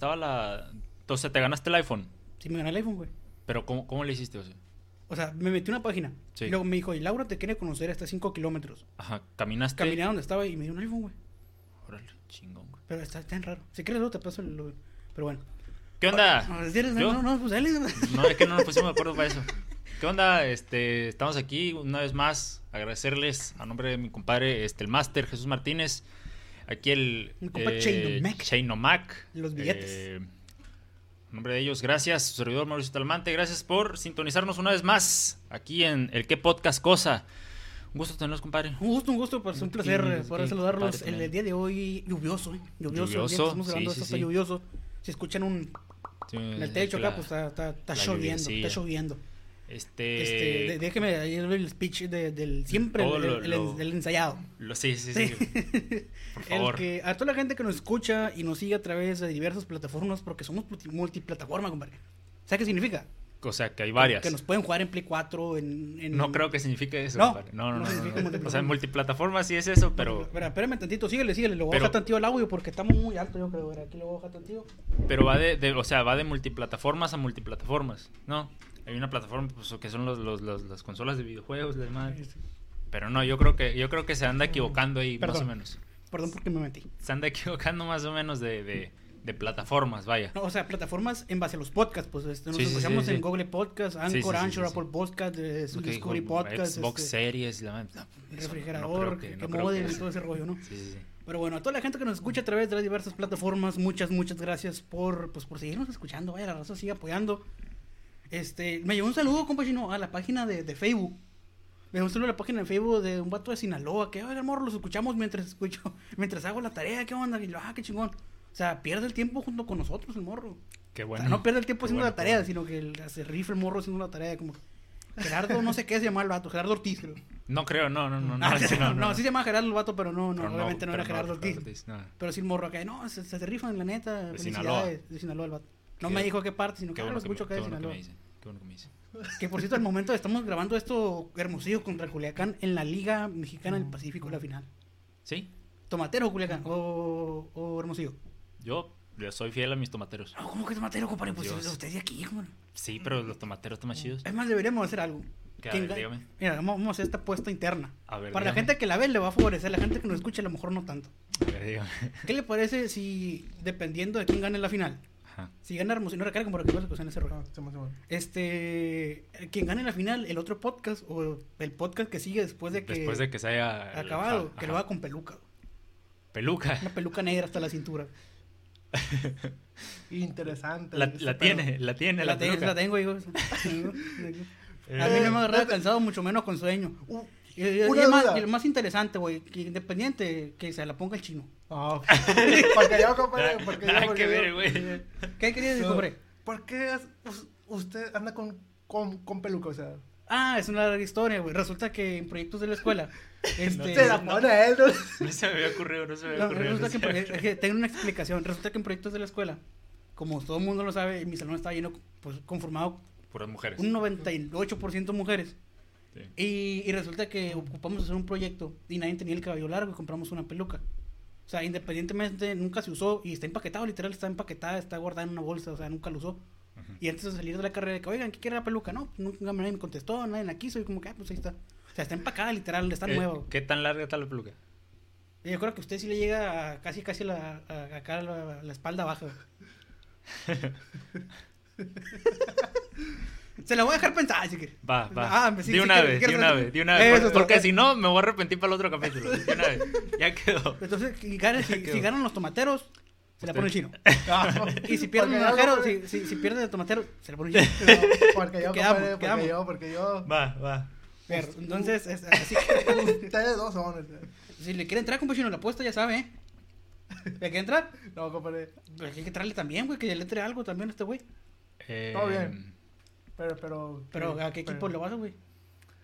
Estaba la... Entonces, te ganaste el iPhone. Sí, me gané el iPhone, güey. Pero ¿cómo, cómo le hiciste? O sea, O sea, me metí una página. Sí. Y luego me dijo, y Laura te quiere conocer hasta 5 kilómetros. ajá, caminaste. Caminé a donde estaba y me dio un iPhone, güey. Órale, chingón, güey. Pero está tan raro. Si quieres, luego te paso el. lo- Pero bueno. ¿Qué onda? No, ¿Yo? no, no, pues dale. No, es que no nos pusimos de acuerdo para eso. ¿Qué onda? Este, estamos aquí una vez más. Agradecerles a nombre de mi compadre, este, el máster Jesús Martínez. Aquí el. Mi compa Mac. Chaino Mac. Los billetes. Eh, en nombre de ellos, gracias. Su servidor Mauricio Talmante. Gracias por sintonizarnos una vez más aquí en el ¿Qué Podcast Cosa? Un gusto tenerlos, compadre. Un gusto, un gusto, pues un placer Sí, eh, poder sí, saludarlos. El, también. día de hoy, lluvioso, ¿eh? Lluvioso. el estamos grabando sí, esto está lluvioso. Si escuchan un. En el techo acá, pues está, está, está la lloviendo. Está lloviendo. Este. Este, de- déjeme el speech de- del siempre, el, lo- el- lo- el ensayado. lo- sí, sí, Sí. sí. Por favor. El que, a toda la gente que nos escucha y nos sigue a través de diversas plataformas, porque somos multi- multiplataforma, compadre. ¿Sabes qué significa? O sea, que hay varias. Que nos pueden jugar en Play 4, en... en- No creo que signifique eso. No, compadre. no, no, no no. O sea, en multiplataforma sí es eso, pero, Espera, espérame tantito, síguele, síguele. Le voy a Pero- bajar tantito el audio porque estamos muy alto, yo creo. Aquí le voy a bajar tantito. pero va de, de- o sea, va de multiplataformas a multiplataformas, ¿no? Hay una plataforma pues, que son los, los- los- las consolas de videojuegos, de madre. Pero no, yo creo que yo creo que se anda equivocando ahí más Perdón. o menos. Perdón porque me metí. Se anda equivocando más o menos de, de, de plataformas, vaya. No, o sea, plataformas en base a los podcasts. Pues este, nos Sí, escuchamos sí, en sí. Google Podcast, Anchor, Anchor. Apple Podcast, eh, Ok, Discovery Podcast, Xbox este, series, la. No, refrigerador, no que, no modem que- y todo ese rollo, ¿no? Sí, sí, sí. Pero bueno, a toda la gente que nos escucha a través de las diversas plataformas, muchas, muchas gracias por, pues, por seguirnos escuchando. Vaya, la raza sigue apoyando. Este, me llegó un saludo, compa Chino, a la página de, de Facebook. Me llegó un saludo a la página de Facebook de un vato de Sinaloa, que, oiga, morro, los escuchamos mientras escucho, mientras hago la tarea, ¿qué onda? Y yo, ah, qué chingón. O sea, pierde el tiempo junto con nosotros el morro. Qué O bueno. sea, no pierde el tiempo Qué haciendo bueno, la tarea, bueno. sino que el- se rifa el morro haciendo la tarea. Como Gerardo, no sé qué se llama el vato, Gerardo Ortiz, creo. No creo, no, no, no. No, Ah, sí, no, no, sí se llama Gerardo el vato, pero no, no, Pero obviamente no, era Gerardo Ortiz. no. Pero sí el morro acá, no, se, se rifan, la neta. De felicidades, De Sinaloa el vato. No me dijo qué parte, sino que Qué ah, bueno lo escucho acá qué de bueno que me dice. Bueno que me dice. Que por cierto, al momento estamos grabando esto Hermosillo contra Culiacán en la Liga Mexicana del Pacífico, la final. ¿Sí? ¿Tomatero o Culiacán? ¿O, o Hermosillo? Yo, yo soy fiel a mis tomateros. No, ¿cómo que tomatero, compadre? Pues Dios. usted de aquí, compadre. Sí, pero los tomateros están más chidos. Es más, deberíamos hacer algo. Que, a ¿Quién ver, ga- dígame. Mira, vamos, a hacer esta apuesta interna. A ver, Para la gente que la ve le va a favorecer, la gente que nos escucha a lo mejor no tanto. A ver, dígame. ¿Qué le parece si, dependiendo de quién gane la final, Ajá. si gana Hermosillo, no recarguen porque no se en ese rollo. Este, quien gane la final, el otro podcast o el podcast que sigue después de que, Después de que se haya... acabado, que lo haga con peluca. Peluca. Una peluca negra hasta la cintura. Interesante. La, tiene, la tiene la, La, la tengo, hijo. A mí Eh, no me agarraba cansado, mucho menos con sueño. Uh, Y, y- y una es más, y lo más interesante, güey, que independiente que se la ponga el chino. Ah, porque yo, compadre, porque yo, Nada porque que yo. ver, güey. ¿Qué querías decir, No, hombre? ¿Por qué usted anda con, con, con peluca? O sea, Ah, es una larga historia, güey. Resulta que en proyectos de la escuela. Este, se la pone a él. ¿no? No se me había ocurrido, no se me había no, ocurrido. resulta no que, había- tengo una explicación. Resulta que en proyectos de la escuela, como todo el mundo lo sabe, mi salón estaba lleno, pues conformado Puras mujeres. un 98% mujeres. Sí. Y, y resulta que ocupamos hacer un proyecto y nadie tenía el cabello largo y compramos una peluca. O sea, independientemente, nunca se usó y está empaquetado, literal, está empaquetada, está guardada en una bolsa, o sea, nunca lo usó. Y antes de salir de la carrera, de que, oigan, ¿qué quiere la peluca? No, pues nunca nadie me contestó, nadie la quiso y como que, ah, pues ahí está. O sea, está empacada, literal, está Eh, nueva. ¿Qué tan larga está la peluca? Yo creo que usted sí le llega a casi, casi la, a, acá la, la espalda baja. Se la voy a dejar pensar, si quieres. Va, va. Ah, sí, de sí una vez, de una vez, de una vez. Eso Porque, porque si no, me voy a arrepentir para el otro capítulo. De una vez. Ya quedó. Entonces, si ganan, si, quedó. si ganan los tomateros, se la pone el chino. Ah, Y si pierden el porque compadre, si, si, si pierden el tomatero, se la pone el chino. no, Porque yo, Quedamos, compadre, quedamos. porque yo, porque yo. Va, va. Pero, entonces, es- así que, Ustedes dos son. este. si le quiere entrar, compa chino, la apuesta ya sabe, ¿eh? ¿Le quiere entrar? No, compadre. Pues hay que entrarle también, güey, que le entre algo también a este güey. Eh, Todo bien. Pero, pero. Pero, ¿a qué equipo le vas, güey?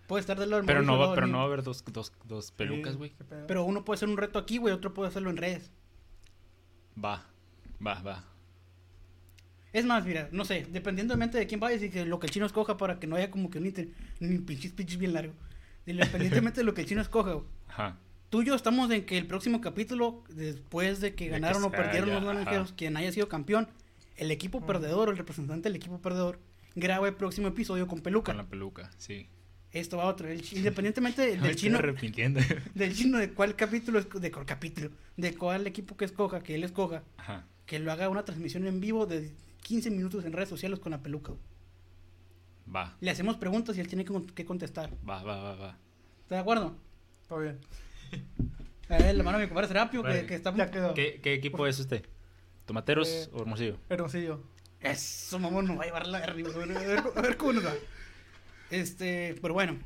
Puede estar del lado del Pero no, va, pero no va a haber dos, dos, dos pelucas, güey. Pero uno puede hacer un reto aquí, güey, otro puede hacerlo en redes. Va, va, va. Es más, mira, no sé, dependientemente de quién vaya, y que lo que el chino escoja para que no haya como que un inter... Ni pinches pinches bien largo. Independientemente de lo que el chino escoja, güey. Ajá. Tú y yo estamos en que el próximo capítulo, después de que De que ganaron o se perdieron los naranjeros, quien haya sido campeón, el equipo perdedor, el representante del equipo perdedor, graba el próximo episodio con peluca. Con la peluca, sí. Esto va a otro. el independientemente del, del estoy chino, arrepintiendo. del chino de cuál capítulo, de cuál capítulo, de cuál equipo que escoja, que él escoja, Ajá. que lo haga una transmisión en vivo de 15 minutos en redes sociales con la peluca. Va, Le hacemos preguntas y él tiene que, que contestar. va, va, va, va. ¿Está de acuerdo? Todo bien. A ver, la mano de mi compadre Serapio, que, Vale. que está... Ya quedó. ¿Qué, qué equipo es usted? ¿Tomateros Eh, o Hermosillo? Hermosillo. Eso, mamón, no va a llevar la arriba. A ver, a ver, a ver cómo nos va. Este, pero bueno.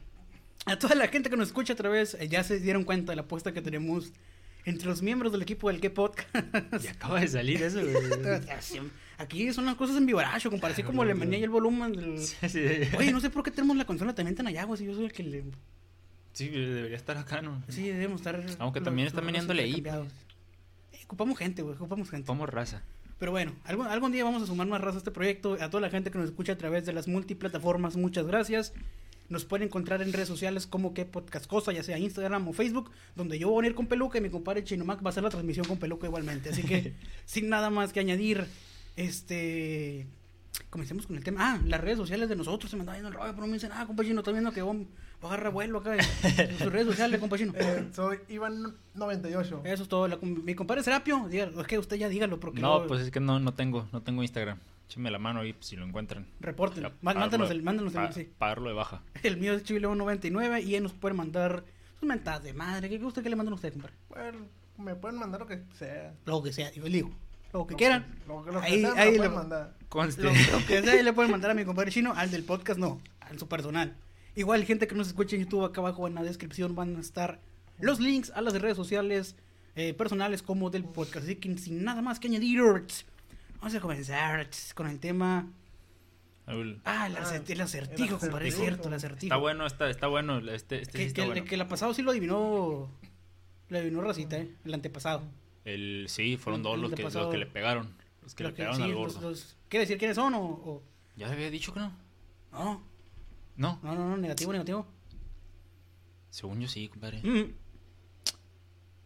A toda la gente que nos escucha otra vez, eh, ya se dieron cuenta de la apuesta que tenemos entre los miembros del equipo del que podcast. Ya acaba de salir eso, güey. Aquí son las cosas en vivaracho, compadre. Así como le menea el volumen del... Sí, sí. Oye, no sé por qué tenemos la consola también tan allá, güey. Si yo soy el que le... Sí, debería estar acá, ¿no? Sí, debemos estar... Aunque los- también están meneándole ahí. Eh, ocupamos gente, güey. Ocupamos gente. Somos raza. Pero bueno, algún, algún día vamos a sumar más raza a este proyecto. A toda la gente que nos escucha a través de las multiplataformas, muchas gracias. Nos pueden encontrar en redes sociales como que Podcast Cosa, ya sea Instagram o Facebook, donde yo voy a venir con peluca y mi compadre Chinomac va a hacer la transmisión con peluca igualmente. Así que, sin nada más que añadir, este. Comencemos con el tema. Ah, las redes sociales de nosotros se me andaba yendo el rollo, pero me dicen, ah, compa Chino, está viendo que vos va a agarrar vuelo acá en, sus redes sociales, compa Chino. Eh, soy Iván98. Eso es todo. La- mi compadre Serapio, dígalo, es que usted ya dígalo, porque No, pues es que no, no tengo, no tengo Instagram. Écheme la mano ahí pues, si lo encuentran. Reporten. Mándanos el, mándanos el, pa- sí. Pagarlo de baja. El mío es Chivileo99 y él nos puede mandar sus mentadas de madre. ¿Qué gusta que le manden a usted, compadre? Bueno, me pueden mandar lo que sea. Lo que sea, digo, digo. Lo que quieran. Lo, que- lo que Ahí- ahí lo le- pueden mandar. Conste. Lo, lo que sea, ahí le pueden mandar a mi compadre chino. Al del podcast, no. Al su personal. Igual, gente que nos escucha en YouTube, acá abajo en la descripción van a estar los links a las redes sociales eh, personales como del podcast. Así que sin nada más que añadir, vamos a comenzar con el tema. Ah, el, Ah, acert- el acertijo, el compadre, es acertijo. cierto, el acertijo. Está bueno, está, está bueno. Este, este sí Que, está que, bueno. que la pasado sí lo adivinó. Lo adivinó Racita, ¿eh? El antepasado. El, sí, fueron dos los que, los que le pegaron. Los que le pegaron sí, al gordo. los- ¿Quiere decir quiénes son o.? o- Ya había dicho que no. No, No, no, no, no, negativo, negativo. según yo sí, compadre. Mm,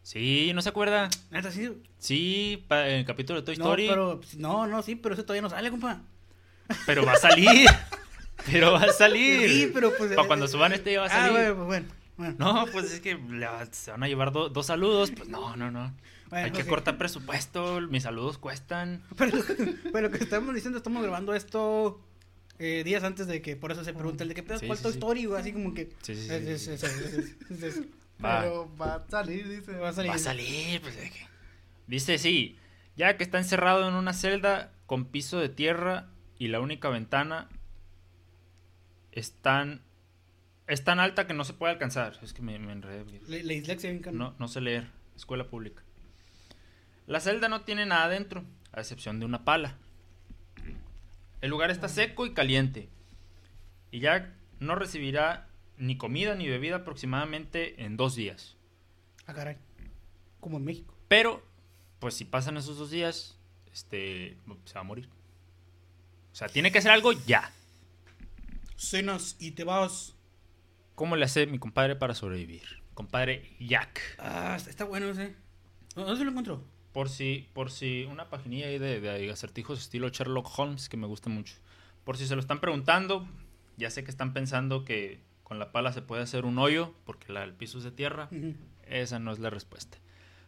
Sí, ¿no se acuerda? neta, sí. Sí, pa- en el capítulo de Toy No, Story. pero, no, no, sí, pero ese todavía no sale, compa. Pero va a salir. pero va a salir. Sí, pero pues. Para cuando suban este ya va a Ah, salir. bueno, pues bueno. bueno. No, pues es que se van a llevar do- dos saludos. Pues no, no, no. Bueno, Hay que sí. cortar presupuesto. Mis saludos cuestan. Pero, pero lo que estamos diciendo, estamos grabando esto eh, días antes de que, por eso se pregunta el de que pedo, Sí, ¿cuál sí. Story? Así como que. Sí, sí, sí, es- sí, es- sí. es- es- es- es- es- Va. Pero va a salir, dice. Va a salir. Va a salir, pues que. Dice, sí. Ya que está encerrado en una celda con piso de tierra y la única ventana es tan, es tan alta que no se puede alcanzar. Es que me, me enredé. güey. La, la dislexia bien. No, no sé leer. Escuela pública. La celda no tiene nada dentro, a excepción de una pala. El lugar está seco y caliente. Y Jack no recibirá ni comida ni bebida aproximadamente en dos días. Ah, caray. Como en México. Pero, pues si pasan esos dos días, este, se va a morir. O sea, tiene que hacer algo ya. Cenas y te vas. ¿Cómo le hace mi compadre para sobrevivir? Compadre Jack. Ah, está, bueno ese. ¿Dónde se lo encontró? Por si, por si, una paginilla ahí de, de acertijos estilo Sherlock Holmes que me gusta mucho. Por si se lo están preguntando, ya sé que están pensando que con la pala se puede hacer un hoyo porque la, el piso es de tierra. Esa no es la respuesta.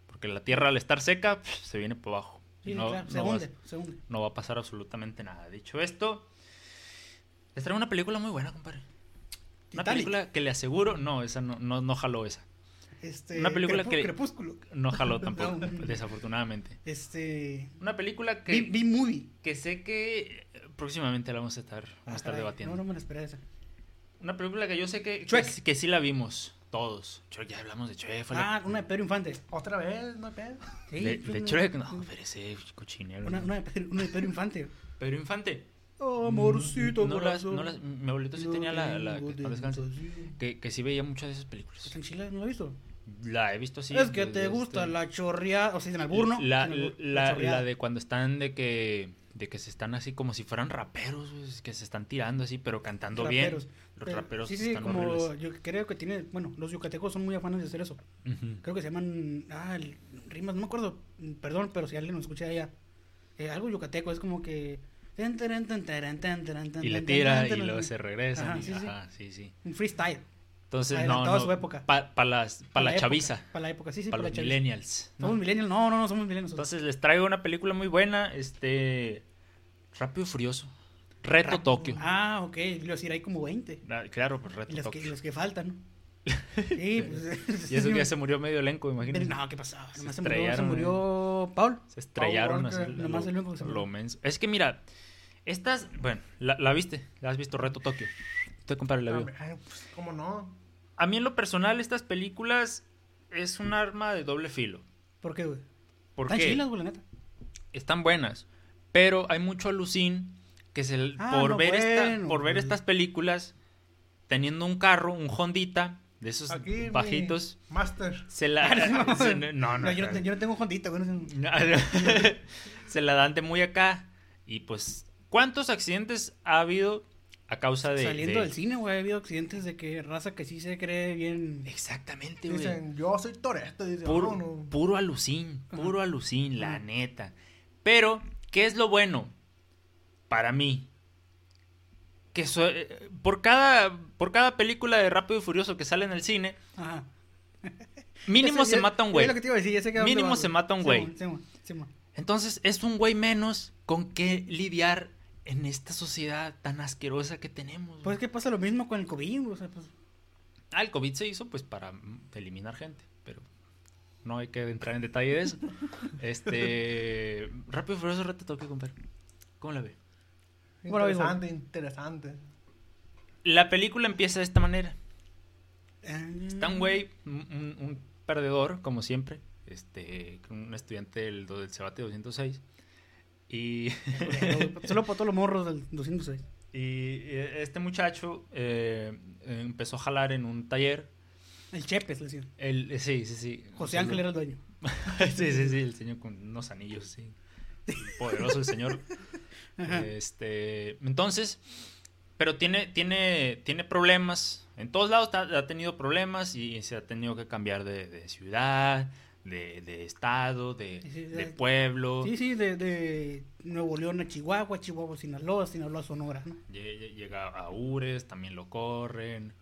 Porque la tierra al estar seca se viene por abajo. Sí, no, claro, se no va- hunde, se hunde. no va a pasar absolutamente nada. Dicho esto, Les traigo una película muy buena, compadre. Una Titanic. película que le aseguro, no, esa no, no, no jaló esa. Este, una película que- Crepúsculo. No jaló tampoco, No. desafortunadamente. Este. Una película que, B- B-Movie. que sé que eh, próximamente la vamos a estar, vamos a Ah, estar caray, debatiendo. No, no me la esperé esa. Una película que yo sé que, que, que sí la vimos todos. Shrek, ya hablamos de Shrek. la- Ah, una de Pedro Infante. Otra vez, no hay pedo. Sí, de, de una- Shrek, no, pero ese cochinero. Una, una de Pedro, una de Pedro Infante. Pedro Infante. Amorcito, No las- no las- mi abuelito sí tenía la, la- que, en que, que sí veía muchas de esas películas. ¿Están chilas? ¿No la has visto? La he visto así. es que te gusta este- la chorreada. O sea, en albur, ¿no? La, albur, la- chorreada. la de cuando están de que de que se están así como si fueran raperos, güey, que se están tirando así, pero cantando Raperos. bien. Los Pero- raperos Sí, sí, están como horribles. yo creo que tiene. Bueno, los yucatecos son muy afanes de hacer eso. Ujú. Creo que se llaman. Ah, el- rimas, no me acuerdo. Perdón, pero si alguien nos escucha allá. eh, algo yucateco, es como que. Y le tira y luego se regresa. Ajá, sí. ajá, sí, sí. Un freestyle. Entonces, no, Adelantado a no. su época. Para las, pa la, chaviza. Para la época, sí, sí, Para para los la chaviza. millennials. ¿no? Somos millennials. No, no, no, somos millennials. Entonces les traigo una película muy buena, este Rápido y Furioso. Reto Tokio. Ah, ok. Yo decir, hay como 20. Ah, Claro, pues Reto Y los que, Tokio. los que faltan, ¿no? Sí, pues. Y eso que ya se murió medio elenco, imagínate. No, ¿qué pasaba? Se Nomás se, murió, se murió Paul. Se estrellaron Paul nomás lo- el que se lo murió. menso. Es que mira, estas, bueno, la, la viste, la has visto Reto Tokio. Usted, compadre, la vio. Ay, pues, ¿Cómo no? A mí en lo personal estas películas es un arma de doble filo. ¿Por qué, güey? ¿Por Están qué? chilas, güey, la neta. están buenas, pero hay mucho alucín que se Ah, por no, ver esta, por ver estas películas teniendo un carro, un Hondita de esos Aquí, bajitos, Master. se la se- no, no, yo, no, yo no tengo Hondita, güey. no no, se la dan de muy acá y pues ¿cuántos accidentes ha habido a causa de Saliendo de- del cine, güey, ha habido accidentes de que raza que sí se cree bien. Exactamente, güey. Dicen, yo soy Toreto. Puro, "Oh, no". puro alucín, puro alucín, la Ajá. neta. Pero, ¿qué es lo bueno? Para mí. Que so- eh, por, cada, por cada película de Rápido y Furioso que sale en el cine, Ajá. mínimo Ese- se ya- mata un es güey. lo que te iba a decir, ya sé que a dónde Mínimo se mata un güey. Entonces, es un güey menos con que lidiar en esta sociedad tan asquerosa que tenemos. Pues es que pasa lo mismo con el COVID, o sea, pues. Ah, el COVID se hizo pues para eliminar gente, pero no hay que entrar en detalle de eso. Este. Rápido y Furioso Reto Tokio, compadre. ¿Cómo la ve? Interesante, interesante. La película empieza de esta manera. ah, Está un güey, un, un- un perdedor, como siempre. Este, un estudiante del, del Cebate 206. Y, Solo para todos los morros del 206. y este muchacho eh, empezó a jalar en un taller. El Chepes, le decían. El, sí, sí, sí. José Ángel era el dueño. sí, sí, sí, el señor con unos anillos, sí. Poderoso el señor. Ajá. Este, entonces, pero tiene, tiene, tiene problemas. En todos lados ha, ha tenido problemas y se ha tenido que cambiar de, de ciudad, de, de estado, de, Sí, sí, de de- pueblo. Sí, sí, de, de Nuevo León a Chihuahua, Chihuahua a Sinaloa, Sinaloa a Sonora, ¿no? Lle- lle- Llega a Ures, también lo corren.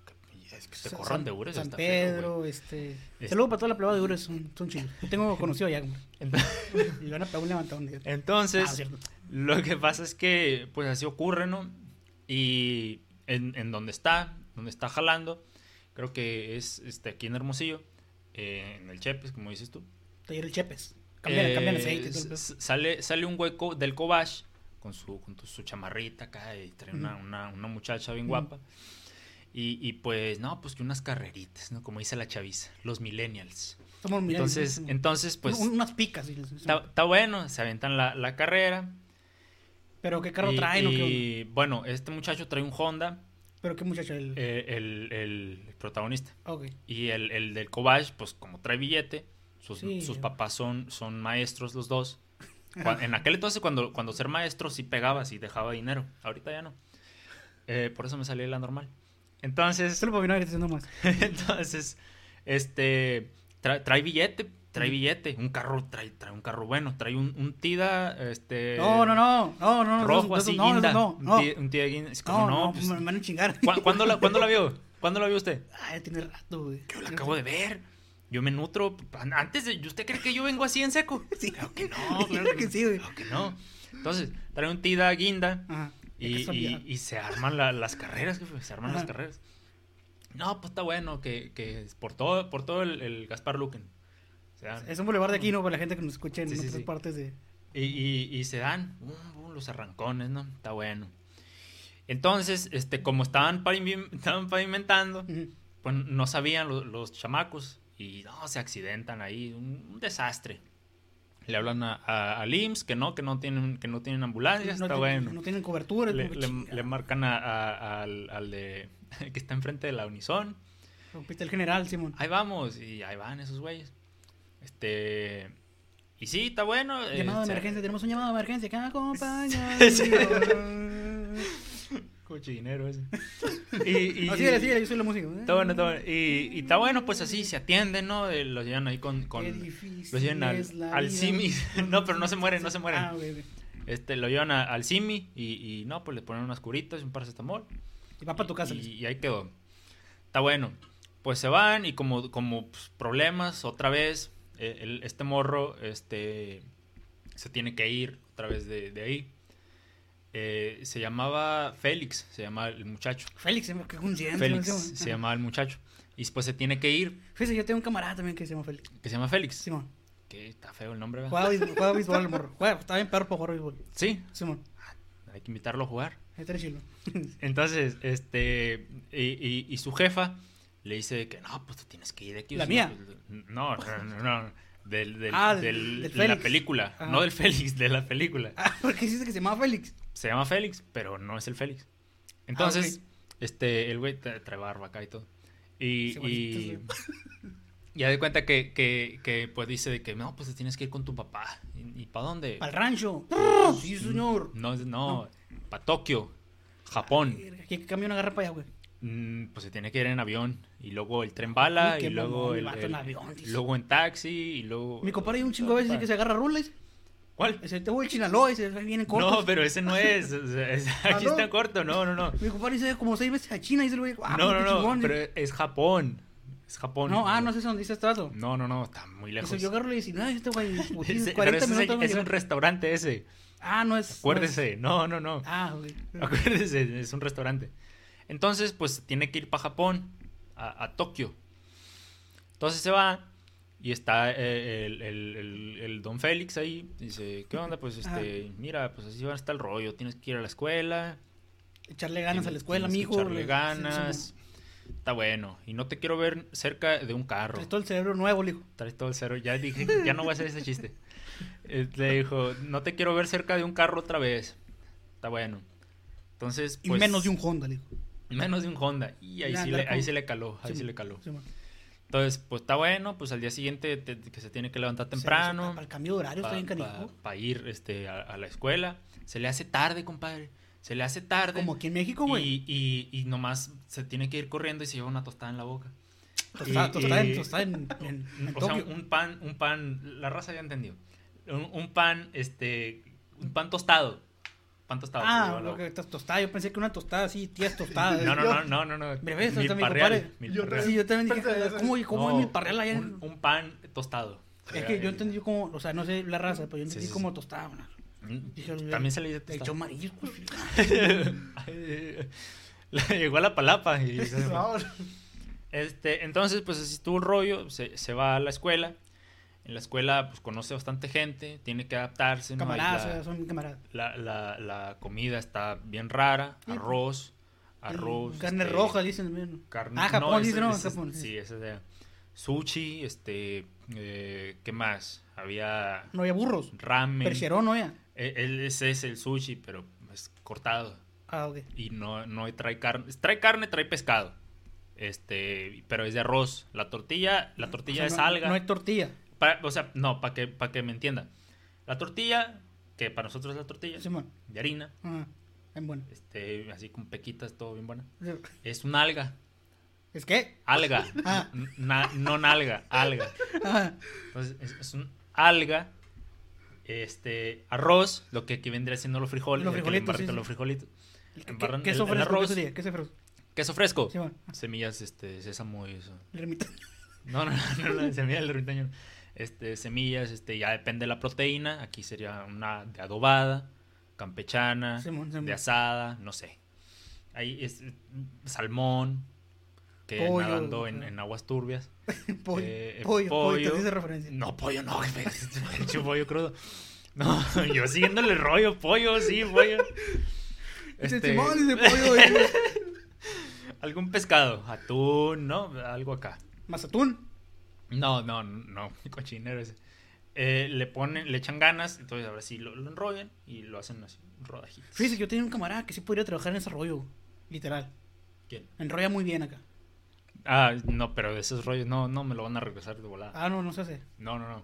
Es que te Sa- corran de Ures. San está feo, güey. Pedro, este... Es- Saludos para toda la plebada de Ures, son, son chidos. Yo tengo conocido allá, güey. Entonces, Y van a pegar un levantón. entonces Ah. Lo que pasa es que, pues así ocurre, ¿no? Y en, en donde está, donde está jalando, creo que es este, aquí en Hermosillo, eh, en el Chepes, como dices tú. Taller el Chepes. Cambian, Eh, cambian aceite sale, sale un hueco del Cobach con su, con su chamarrita acá y trae una, una, una muchacha bien guapa. Y, y pues, no, pues que unas carreritas, ¿no? Como dice la chaviza, los millennials. Somos millennials, Entonces, somos- entonces pues, un- unas picas. está, bueno, se aventan la, la carrera. Pero qué carro y, traen o qué onda? y, bueno, este muchacho trae un Honda, Pero qué muchacho el... eh, el, el protagonista. Y el, el del Cobach, pues como trae billete, sus, Sí. sus papás son, son maestros los dos. En aquel entonces, cuando, cuando ser maestro sí pegaba, sí dejaba dinero. Ahorita ya no. Eh, por eso me salí de la normal. Entonces, Solo para haciendo más. entonces, este, tra- trae billete, trae billete. Un carro, trae, trae un carro bueno. Trae un, un Tida, este... No, no, no. No, no, no. Rojo así, no, guinda. No, Un no. Tida- Un Tida guinda. Es como, No, no, no, pues, me van a chingar. ¿cu- ¿cuándo, la, ¿Cuándo la vio? ¿Cuándo la vio usted? Ah, ya tiene rato, güey. Yo la acabo de ver. Yo me nutro. Antes de. ¿Usted cree que yo vengo así en seco? Sí. Claro que no, Claro que sí, güey. Claro que no. Entonces, trae un tida guinda. Ajá. Y, y- y se arman la- las carreras, jefe, se arman las carreras. No, pues está bueno que, que por todo, por todo el, el Gaspar Luquen. Dan. Es un boulevard de aquí, ¿no? Para la gente que nos escuche en Sí, otras sí. partes de... Y, y- y se dan bum, bum, los arrancones, ¿no? Está bueno. Entonces, este, como estaban, pavim- estaban pavimentando, pues no sabían lo- los chamacos y no, se accidentan ahí, un, un desastre. Le hablan a, a- al IMSS que no, que no tienen, que no tienen ambulancia, no, está bueno. no tienen cobertura. le, marcan a- a- al, al de que está enfrente de la Unison. Rompiste el general, Simón. Ahí vamos, y ahí van esos güeyes. Este. Y sí, está bueno. Llamado de emergencia, tenemos un llamado de emergencia que acompaña. Cochinero ese. Y, y- No, síguele, síguele, yo soy la música. Está bueno, está bueno. Y, y está bueno, pues así se atienden, ¿no? Eh, Los llevan ahí con. con Qué difícil los llevan al, al. Simi. No, pero no se mueren, no se mueren. Ah, güey. Este, lo llevan a- al Simi y, y no, pues le ponen unas curitas y un paracetamol. Y va para tu casa. Y, y ahí quedó. Está bueno. Pues se van y como, como pues, problemas, otra vez, eh, el- este morro este, se tiene que ir otra vez de, de ahí. Eh, se llamaba Félix, se llama el muchacho. Félix, qué coincidencia. Félix Simón. se llamaba el muchacho. Y después se tiene que ir, Fíjese, yo tengo un camarada también que se llama Félix. que se llama Félix. Simón. Que está feo el nombre, ¿verdad? Juega béisbol, el morro. Juega, está bien perro para jugar béisbol. Sí, Simón. hay que invitarlo a jugar. Entonces, este, y, y- y su jefa le dice que no, pues tú tienes que ir de aquí. o ¿La mía? no, pues, no, no, no, no, del, del, Ah, del- de la película, Ah. no del Félix, de la película. Ah, porque dice que se llama Félix. Se llama Félix, pero no es el Félix. Entonces, ok. este, el güey tra- trae barba acá y todo. Y, ya de cuenta que, que, que, pues dice de que no, pues te tienes que ir con tu papá. ¿Y, y para dónde? Al rancho. Sí, señor. No, no, para Tokio, Japón. ¿Qué camión agarra para allá, güey? Mm, pues se tiene que ir en avión y luego el tren bala y luego el, en avión, dice. luego en taxi y luego Mi compadre hay un chingo de veces que se agarra rulas. ¿Cuál? Ese te voy al Chinaloa y se viene corto. No, pero ese no es, es- aquí no? está corto, no, no, no. Mi compadre dice como seis veces a China y dice el güey. ah, No, no, no, chingón. pero es Japón. Es Japón. No, ah, no sé dónde dice este. No, no, no, está muy lejos. Dice, yo agarro y dice, no, este güey, pues, Ese- pero 40 ese es, minutos. es me un llegan". restaurante ese. Ah, no es. no es- Acuérdese. No, no, no. Ah, güey. Acuérdese, es un restaurante. Entonces, pues tiene que ir para Japón, a, a Tokio. Entonces se va y está eh, el, el- el- el don Félix ahí. Dice, ¿qué onda? Pues este, mira, pues así va a estar el rollo. Tienes que ir a la escuela. Echarle ganas a la escuela, mijo. Echarle le- ganas. Está bueno. Y no te quiero ver cerca de un carro. Traes todo el cerebro nuevo, le dijo. Traes todo el cero. Ya dije, ya no voy a hacer ese chiste. Eh, le dijo, no te quiero ver cerca de un carro otra vez. Está bueno. Entonces, Y pues, menos de un Honda, le dijo. Menos de un Honda. Y ahí, sí, le, ahí se le caló. Ahí Sí, se le caló. Sí. Entonces, pues está bueno. Pues al día siguiente te- que se tiene que levantar temprano. Para el cambio de horario está bien. Para ir este, a, a la escuela. Se le hace tarde, compadre. Se le hace tarde. Como aquí en México, güey. Y, y, y nomás se tiene que ir corriendo y se lleva una tostada en la boca. Tostada, tostada en, tostada en, en, en O sea, un pan, un pan, la raza ya entendió. Un, un pan, este, un pan tostado. Pan tostado. Ah, lo que estás tostada. Yo pensé que una tostada así, tías tostadas. No, no, no, no, no, no. Mira, ves, hasta mi Milparreal, compadre. milparreal. Sí, yo también dije, ¿cómo, cómo No, es mi parrela allá? un, un pan tostado. Es que yo entendí como, o sea, no sé la raza, pero yo entendí sí, como sí. tostada. ¿no? Mm, Dije, También se le dice Le echó tostado. amarillo. pues, Le Llegó a la palapa. y- este, entonces, pues así estuvo rollo. Se, se va a la escuela. En la escuela, pues conoce bastante gente. Tiene que adaptarse. ¿no? Camaradas, la- son camaradas. La, la, la comida está bien rara. Arroz, arroz. Carne este, roja, dicen. también. Carne, Ah, Japón, ese- dice, no, ese- Japón. Sí, ese de sushi, este, eh, ¿qué más? Había No había burros. ramen. Percherón, no había. Eh, el- ese es el sushi, pero es cortado Ah, ok. y no, no trae carne. Trae carne, trae pescado. Este, pero es de arroz. La tortilla, la tortilla O sea, es no- alga. No hay tortilla. Pa- o sea, no, para que, para que me entienda. La tortilla, que para nosotros es la tortilla, Simón. de harina, Ajá. Bien bueno. este, así con pequitas, todo bien buena. Es un alga. ¿Es qué? Alga. Ah. Na- no nalga, alga. Ajá. Entonces, es, es un alga. Este, arroz, lo que aquí vendría siendo los frijoles. Los ya que le frijolitos, sí, sí. los frijolitos. ¿Qué- Embarran ¿Queso el- el? ¿Qué arroz. ¿Queso fresco? Queso fresco. Simón. Semillas, este, sésamo y eso. El ermitaño. No, no, no, no, semillas del ermitaño. Este, semillas, este, ya depende de la proteína. Aquí sería una de adobada, campechana, Simón, Simón. de asada, no sé. Ahí es eh, salmón, que Pollo, nadando en, en aguas turbias. pollo, Eh, pollo, pollo, te pollo. dice referencia. No, pollo no, jefe. Pinche pollo crudo. No, yo siguiéndole el rollo, pollo, sí, pollo. Dice, Este, Simón, dice pollo, algún pescado, atún, ¿no? Algo acá. Mazatún. No, no, no, cochinero ese. Eh, le ponen, le echan ganas, entonces ahora sí lo, lo enrollan y lo hacen así, rodajitas. Fíjese que yo tenía un camarada que sí podría trabajar en ese rollo, literal. ¿Quién? Enrolla muy bien acá. Ah, no, pero de esos rollos no, no me lo van a regresar de volada. Ah, no, no se hace. No, no, no.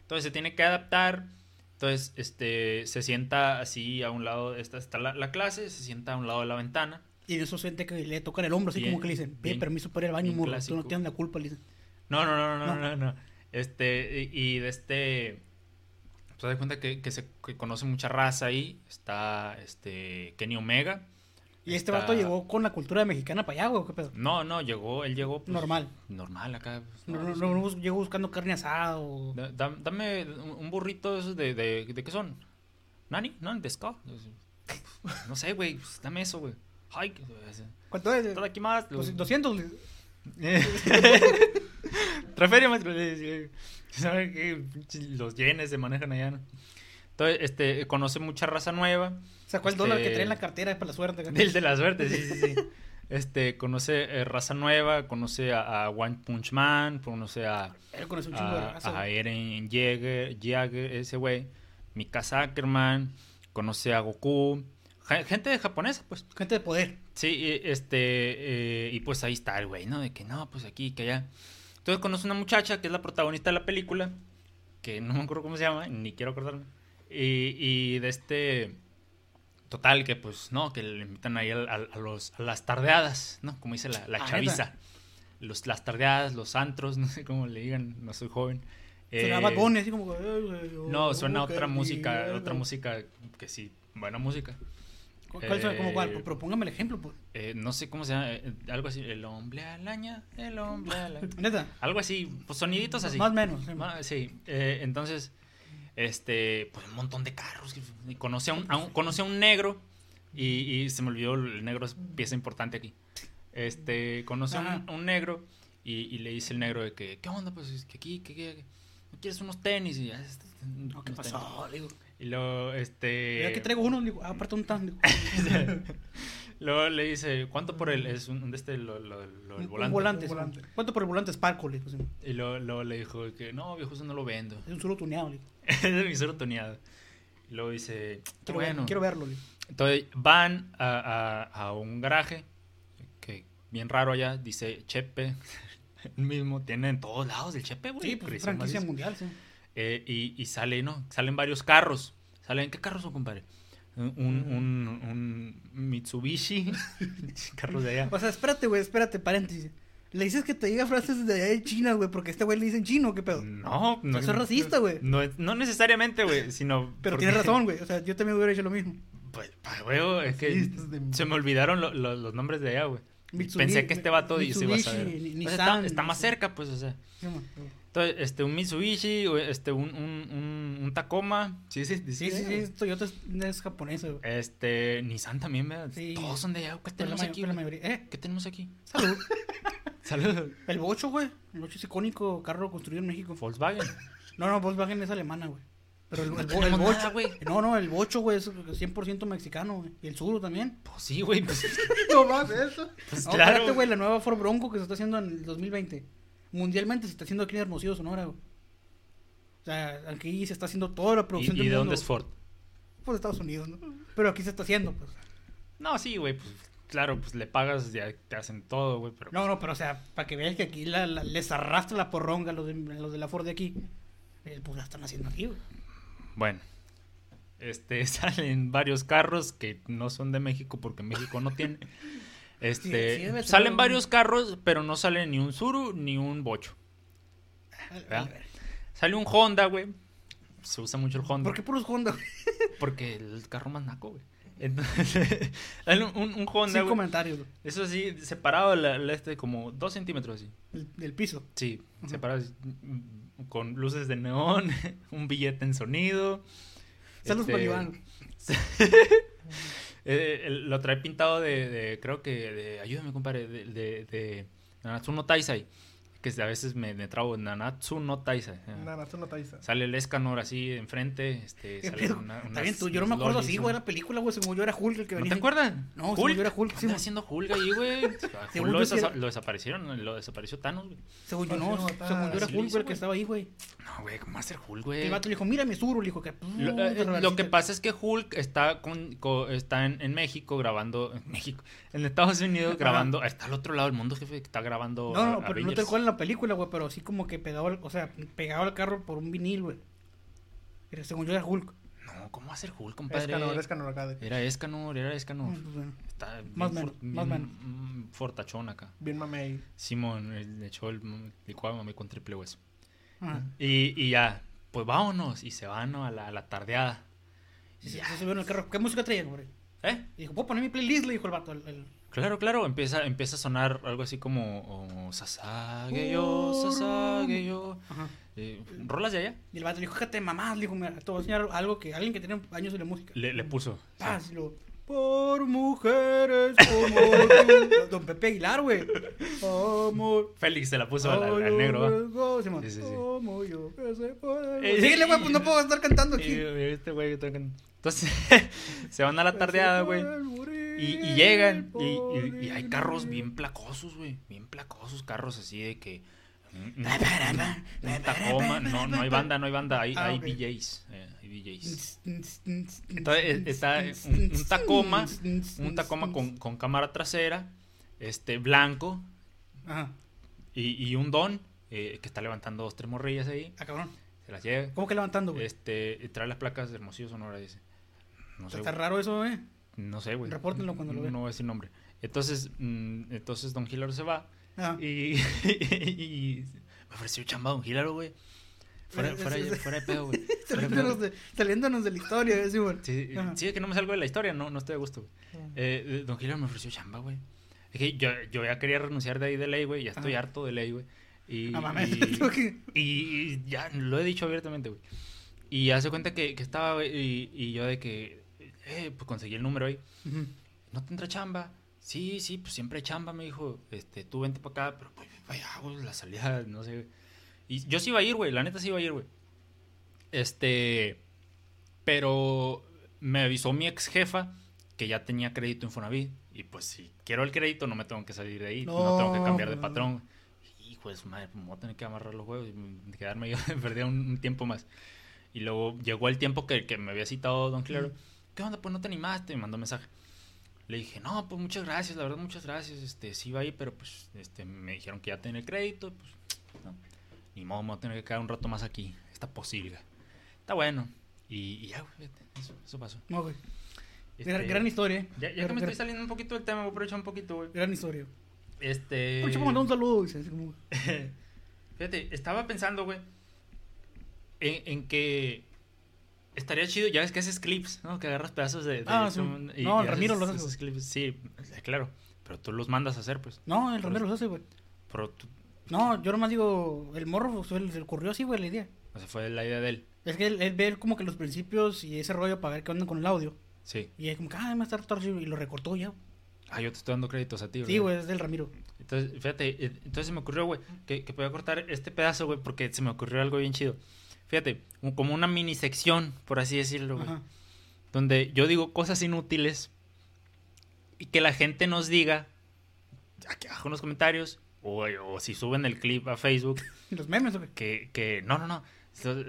Entonces se tiene que adaptar. Entonces, este, se sienta así a un lado, esta está la, la clase, se sienta a un lado de la ventana. Y de eso siente que le tocan el hombro, así Bien, como que le dicen, bien, permiso para ir al baño, morro. Tú no tienes la culpa, le dicen. No, no, no, no, no, No. no. Este, y, de este, se da cuenta que, que se que conoce mucha raza ahí. Está, este, Kenny Omega. Y este Está- vato llegó con la cultura mexicana para allá, güey, ¿qué pedo? No, no, llegó, él llegó. pues, Normal. Normal acá. pues, No, no, no, no, llegó buscando carne asada o... Da- da- dame un burrito de esos de, de, de qué son. ¿Nani? ¿Nani? ¿De ska? No sé, güey. pues, dame eso, güey. Ay, ¿Cuánto es? todo aquí más. Pues, 200. le- Trae feria, maestro. Le decía, ¿Sabe qué? Pinches Los yenes se manejan allá, ¿no? Entonces, este, conoce mucha raza nueva. Sacó el Este- dólar que trae en la cartera para la suerte. Del de la suerte, sí, sí, sí. Este, conoce eh, raza nueva, conoce a, a One Punch Man, conoce a, Él conoce un chingo de raza. a. Eren Jäger, Jäger, ese güey, Mika Ackerman, conoce a Goku, gente de japonesa, pues. Gente de poder. Sí, este, eh, y pues ahí está el güey, ¿no? De que no, pues aquí, que allá. Entonces conoce una muchacha que es la protagonista de la película, que no me acuerdo cómo se llama, ni quiero acordarme. Y, y de este, total, que pues, no, que le invitan ahí a, a- a los, a las tardeadas, ¿no? Como dice la, la Ah, chaviza. Los, las tardeadas, los antros, no sé cómo le digan, no soy joven. Suena Eh, Bunny, así como... que, "Ay, güey, oh, no, suena oh, otra música, mierda". otra música que sí, buena música. ¿Cu- ¿Cuál? ¿Cómo cuál? Eh, Pero póngame el ejemplo, pues. Eh, no sé cómo se llama, eh, algo así, el hombre alaña, el hombre alaña. Neta. Algo así, pues soniditos así. Más o menos. sí. Eh, entonces, este, pues un montón de carros. Conoce a un, a un- conoce a un negro y, y se me olvidó, el negro es pieza importante aquí. Este, conoce a un, negro y, y le dice el negro de que, ¿qué onda? Pues es que aquí, que, que- ¿no quieres unos tenis? Y, ya, este, No, ¿Qué pasó? Digo. Y luego, este... Mira que traigo uno. Le digo, ah, aparte un tan. luego le dice, ¿cuánto por el, es un, este, lo, lo- lo- el Un volante? Un volante. ¿Cuánto por el volante Sparkle? Le digo, sí. Y luego, luego le dijo que, no, viejo, eso no lo vendo. Es un solo tuneado. Le digo. es mi cero tuneado. Y luego dice, qué Quiero, ver- bueno. quiero verlo. Le digo. Entonces van a, a- a un garaje, que bien raro allá, dice Chepe. El mismo, tiene en todos lados el Chepe, güey. Sí, pues franquicia mundial, sí. Eh, y, y sale, ¿no? Salen varios carros. ¿Salen qué carros son, compadre? Un, un, un Mitsubishi. carros de allá. O sea, espérate, güey, espérate, paréntesis. Le dices que te diga frases de allá de China, güey, porque a este güey le dicen chino, ¿qué pedo? No, no. Eso es racista, güey. No, es- no necesariamente, güey, sino. Pero porque- tienes razón, güey. O sea, yo también hubiera hecho lo mismo. Pues, huevo, es que de- se me olvidaron lo- lo- los nombres de allá, güey. Mitsubishi- Pensé que este vato y se iba a saber. Mitsubishi, ni- O sea, está, más cerca, pues, o sea. Sí, man. Entonces, este, un Mitsubishi, este, un, un, un, un Tacoma. Sí, sí, Sí, sí, sí, Toyota es, es japonesa, güey. Este, Nissan también, ¿verdad? Sí. Todos son de allá. ¿Qué la tenemos aquí? la ¿Eh? ¿Qué tenemos aquí? Salud. Saludos. El Bocho, güey. El Bocho es icónico carro construido en México. Volkswagen. No, no, Volkswagen es alemana, güey. Pero el, el, No el tenemos Bocho, güey. No, no, el Bocho, güey, es 100% mexicano, güey. Y el Suru también. Pues sí, güey. Pues, No más eso. pues No, claro. espérate, güey, la nueva Ford Bronco que se está haciendo en el 2020. Mundialmente se está haciendo aquí en Hermosillo, Sonora, güey. O sea, aquí se está haciendo toda la ¿Y, producción y del de mundo. dónde es Ford? Pues de Estados Unidos, ¿no? Pero aquí se está haciendo, pues. No, sí, güey. Pues claro, pues le pagas, ya te hacen todo, güey. Pero No, no, pero o sea, para que veas que aquí la- la- les arrastra la porronga a los de, los de la Ford de aquí. eh, pues la están haciendo aquí, güey. Bueno, este salen varios carros que no son de México porque México no tiene. Este, Sí, sí, salen un- varios carros, pero no sale ni un Suru ni un Bocho. ¿verdad? Sale un Honda, güey. Se usa mucho el Honda ¿Por qué puros Honda? güey? porque el carro más naco, güey. Entonces, sale un, un Honda, Sin comentarios. Eso sí, separado la, la este como dos centímetros así. Del, del piso. Sí, separado así, mm, con luces de neón, un billete en sonido. Saludos Este, para Iván. Eh, el- lo trae pintado de, de- creo que, de, ayúdame, compadre, de, de, de Taisai. Que a veces me, me trabo, Nanatsu no Taisai. eh. Nada, tú no te avisas. Sale el Escanor así enfrente, este, ¿Qué sale una- Está unas- bien, tú, yo no me acuerdo así, güey, la película, güey, según yo era Hulk el que ¿No venía. te acuerdas? No, según yo era Hulk, sí, haciendo Hulk ahí, güey. Lo, desa- era- lo desaparecieron, lo desapareció Thanos, güey. Según yo no, no según yo era Hulk, güey, el que estaba ahí, güey. No, güey, ¿cómo va a ser Hulk, El güey? vato le dijo, mira mi suru, le dijo que... Lo, eh, lo que pasa es que Hulk está con, co- está en, en México grabando en México en Estados Unidos Ajá. grabando está al otro lado del mundo jefe que está grabando No, no, a- pero no tal cual en la película, güey, pero así como que pegado, al- o sea, pegado al carro por un vinil, güey. Pero según yo era Hulk. no cómo va a ser Hulk compadre Escanor, Escanor acá. de- era Escanor era Escanor No, pues, bueno. está bien Más menos, for- más bien, menos. mm, fortachón acá Bien mamey. Simón le echó el licuado mami con triple hueso Ajá. y, y ya pues vámonos y se van ¿no? a, la, a la tardeada Sí, sí, se subió en el carro. ¿Qué música traía, güey? ¿Eh? Y dijo, ¿puedo poner mi playlist? Le dijo el vato. El, el- Claro, claro, empieza, empieza a sonar algo así como oh, Sasage yo, Sasage yo. Ajá. Eh, ¿Rolas de allá? Y el vato le dijo, déjate mamás, le dijo, mira, te voy a enseñar algo que alguien que tiene años en la música. Le, le puso. Paz, luego, por mujeres como tú. Don Pepe Aguilar, güey. Amor. Félix se la puso al, al- al negro. ¿va? negro. Sí, sí, sí. Como yo que se puede. Eh, Síguele, güey, pues no puedo estar cantando aquí. este güey que tocan- Entonces, se van a la tardeada, güey. Y, y llegan. Y, y- y hay carros bien placosos, güey. Bien placosos, carros así de que. Un, Tacoma. No, no hay banda, no hay banda. Hay, Ah, hay ok. DJs. eh, hay DJs. Entonces, está un, un Tacoma. Un Tacoma con, con cámara trasera. Este, blanco. Ajá. Y, y un don. eh, que está levantando dos, tres morrillas ahí. Ah, cabrón. Se las lleva. ¿Cómo que levantando, güey? Este, trae las placas de Hermosillo Sonora, dice. No sé, Está güey. raro eso, eh. No sé, güey. Repórtenlo cuando lo vean. no voy a decir nombre. Entonces, mm, entonces Don Gilaro se va. Ah. Y, y me ofreció chamba Don Gilaro, güey. Fuera, fuera, fuera de pedo, güey. Saliéndonos de, saliéndonos de la historia, eh, sí, güey. Sí, sí, es que no me salgo de la historia, no, no estoy a gusto, güey. Eh, eh, Don Gilaro me ofreció chamba, güey. Es que yo, yo ya quería renunciar de ahí de ley, güey. Ya estoy Ajá. harto de ley, güey. Y, No mames. y, y- y ya lo he dicho abiertamente, güey. Y hace cuenta que, que estaba, güey, y, y yo de que, eh, pues conseguí el número ahí. Ujú. ¿No tendrá chamba? Sí, sí, pues siempre chamba, me dijo. Este, tú vente para acá, pero pues vaya, güey, la salida, no sé. Y yo sí iba a ir, güey, la neta sí iba a ir, güey. Este, pero me avisó mi ex jefa que ya tenía crédito en Fonavit. Y pues si quiero el crédito, no me tengo que salir de ahí, no, No, tengo que cambiar de patrón. Hijo de su madre, pues, me voy a tener que amarrar los huevos y quedarme yo, perder un, un tiempo más. Y luego llegó el tiempo que, que me había citado Don Claro. ¿Qué onda? Pues no te animaste, me mandó mensaje. Le dije, no, pues muchas gracias, la verdad, muchas gracias. Este, sí iba ahí, pero pues este, me dijeron que ya tenía el crédito. Pues, no. Ni modo, me voy a tener que quedar un rato más aquí. Esta posible. Está bueno. Y, y ya, güey, eso, eso pasó. No, güey. Este, Gran, gran historia, eh. Ya, ya que Gran- me estoy saliendo un poquito del tema, voy a aprovechar un poquito, güey. Gran historia. Este. Por mandó un saludo, Fíjate, estaba pensando, güey, en, en que estaría chido, ya ves que haces clips, ¿no? Que agarras pedazos de... de Ah, sí. y- No, y el Ramiro haces los hace, esos clips. Sí, eh, claro, pero tú los mandas a hacer, pues. No, el Romero los hace, güey. Pero tú, No, yo nomás digo, el morro pues, se le ocurrió así, güey, la idea. o sea, fue la idea de él. Es que él, él ve como que los principios y ese rollo para ver qué onda con el audio. Sí. Y es como que, ah, más tarde, tarde", y lo recortó ya. Ah, yo te estoy dando créditos a ti, Sí, güey, es del Ramiro. Entonces, fíjate, eh, entonces se me ocurrió, güey, que, que podía cortar este pedazo, güey, porque se me ocurrió algo bien chido. Fíjate, como una mini sección, por así decirlo, güey. Donde yo digo cosas inútiles y que la gente nos diga aquí abajo en los comentarios o, o si suben el clip a Facebook Los memes, güey. que, que no, no, no,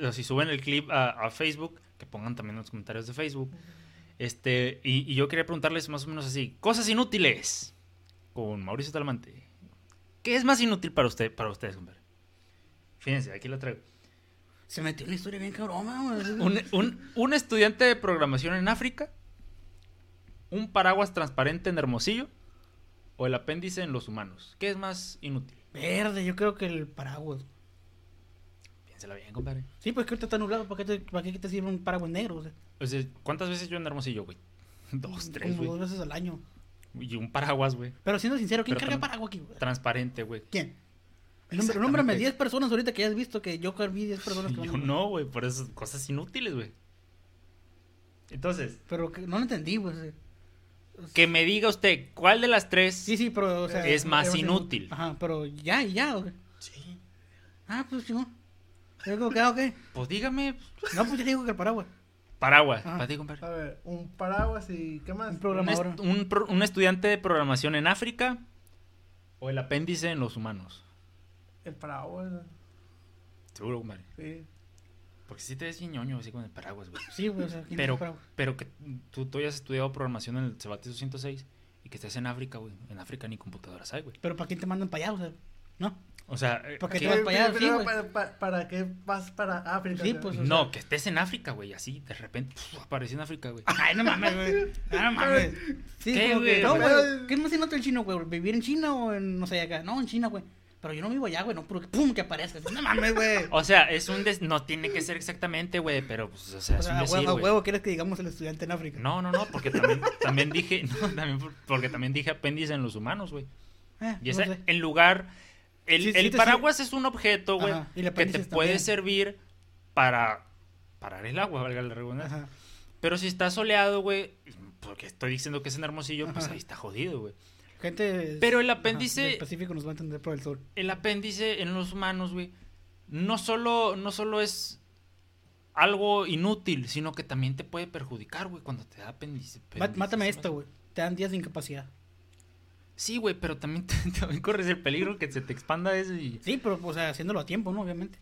o si suben el clip a, a Facebook que pongan también en los comentarios de Facebook este y, y yo quería preguntarles más o menos así cosas inútiles con Mauricio Talamante ¿qué es más inútil para usted para ustedes compadre? fíjense aquí lo traigo Se metió en la historia bien cabrona, un, un- un estudiante de programación en África, un paraguas transparente en Hermosillo o el apéndice en los humanos. ¿Qué es más inútil? Verde, yo creo que el paraguas. Piénsela bien, compadre. Sí, pues que ahorita está nublado, ¿para qué te, para qué te sirve un paraguas negro? O sea, O sea, ¿cuántas veces yo en Hermosillo, güey? Dos, tres, como dos veces al año. Y un paraguas, güey. Pero siendo sincero, ¿quién Pero carga paraguas aquí, güey? Transparente, güey. ¿Quién? Nómbrame 10 personas ahorita que hayas visto que yo vi 10 personas que Yo van a- no, güey, por eso cosas inútiles, güey. Entonces, Pero que no lo entendí, pues. eh. que me diga usted cuál de las tres Sí, sí, pero, o sea... es más era más inútil. Ajá, pero ya, y ya, ¿o qué? Sí. Ah, pues chingón. ¿Digo que, ah? Pues dígame, No, pues ya digo que el paraguas. paraguas, Ah. para ti, compadre. A ver, un paraguas y ¿qué más? Un Un, programador. est- un pro- un estudiante de programación en África o el apéndice en los humanos. El paraguas. Seguro, compadre. Sí. Porque si te ves bien ñoño así con el paraguas, güey. Sí, güey, o sea, ¿quién Pero, paraguas? pero que tú, tú hayas estudiado programación en el Cebatis 206 y que estés en África, güey. En África ni computadoras hay, güey. Pero ¿para qué te mandan para allá? O sea, ¿no? O sea, eh, ¿Para qué te vas para allá? Sí, para, para- ¿para qué vas para África? Sí, o sea? pues, no, que estés en África, güey, así, de repente, apareció en África, güey. Ay, no mames, güey. No mames. Sí, ¿Qué, güey? no, güey. ¿Qué es más inútil el chino, güey? ¿Vivir en China o en, no sé, acá? No, en China, güey. Pero yo no vivo allá, güey, no, pum, que aparezca. No mames, güey. O sea, es un des... no tiene que ser exactamente, güey, pero pues, o sea, O es un decir, huevo, a güey. huevo quieres que digamos el estudiante en África. No, no, no, porque también, también dije, no, también por- porque también dije apéndice en los humanos, güey. Eh, Y no ese, sé. en lugar, el, Sí, sí el paraguas es un objeto, güey, que te puede servir para parar el agua, valga la redundancia. Ajá. Pero si está soleado, güey, porque estoy diciendo que es en Hermosillo, pues ahí está jodido, güey. Gente. Pero el ajá, apéndice- del Pacífico nos va a entender por el sur. El apéndice en los humanos, güey, no solo, no solo es algo inútil, sino que también te puede perjudicar, güey, cuando te da apéndice. Apéndice, Mátame esto, güey. Te dan días de incapacidad. Sí, güey, pero también, también corres el peligro que se te expanda eso y... Sí, pero, o sea, haciéndolo a tiempo, ¿no? Obviamente.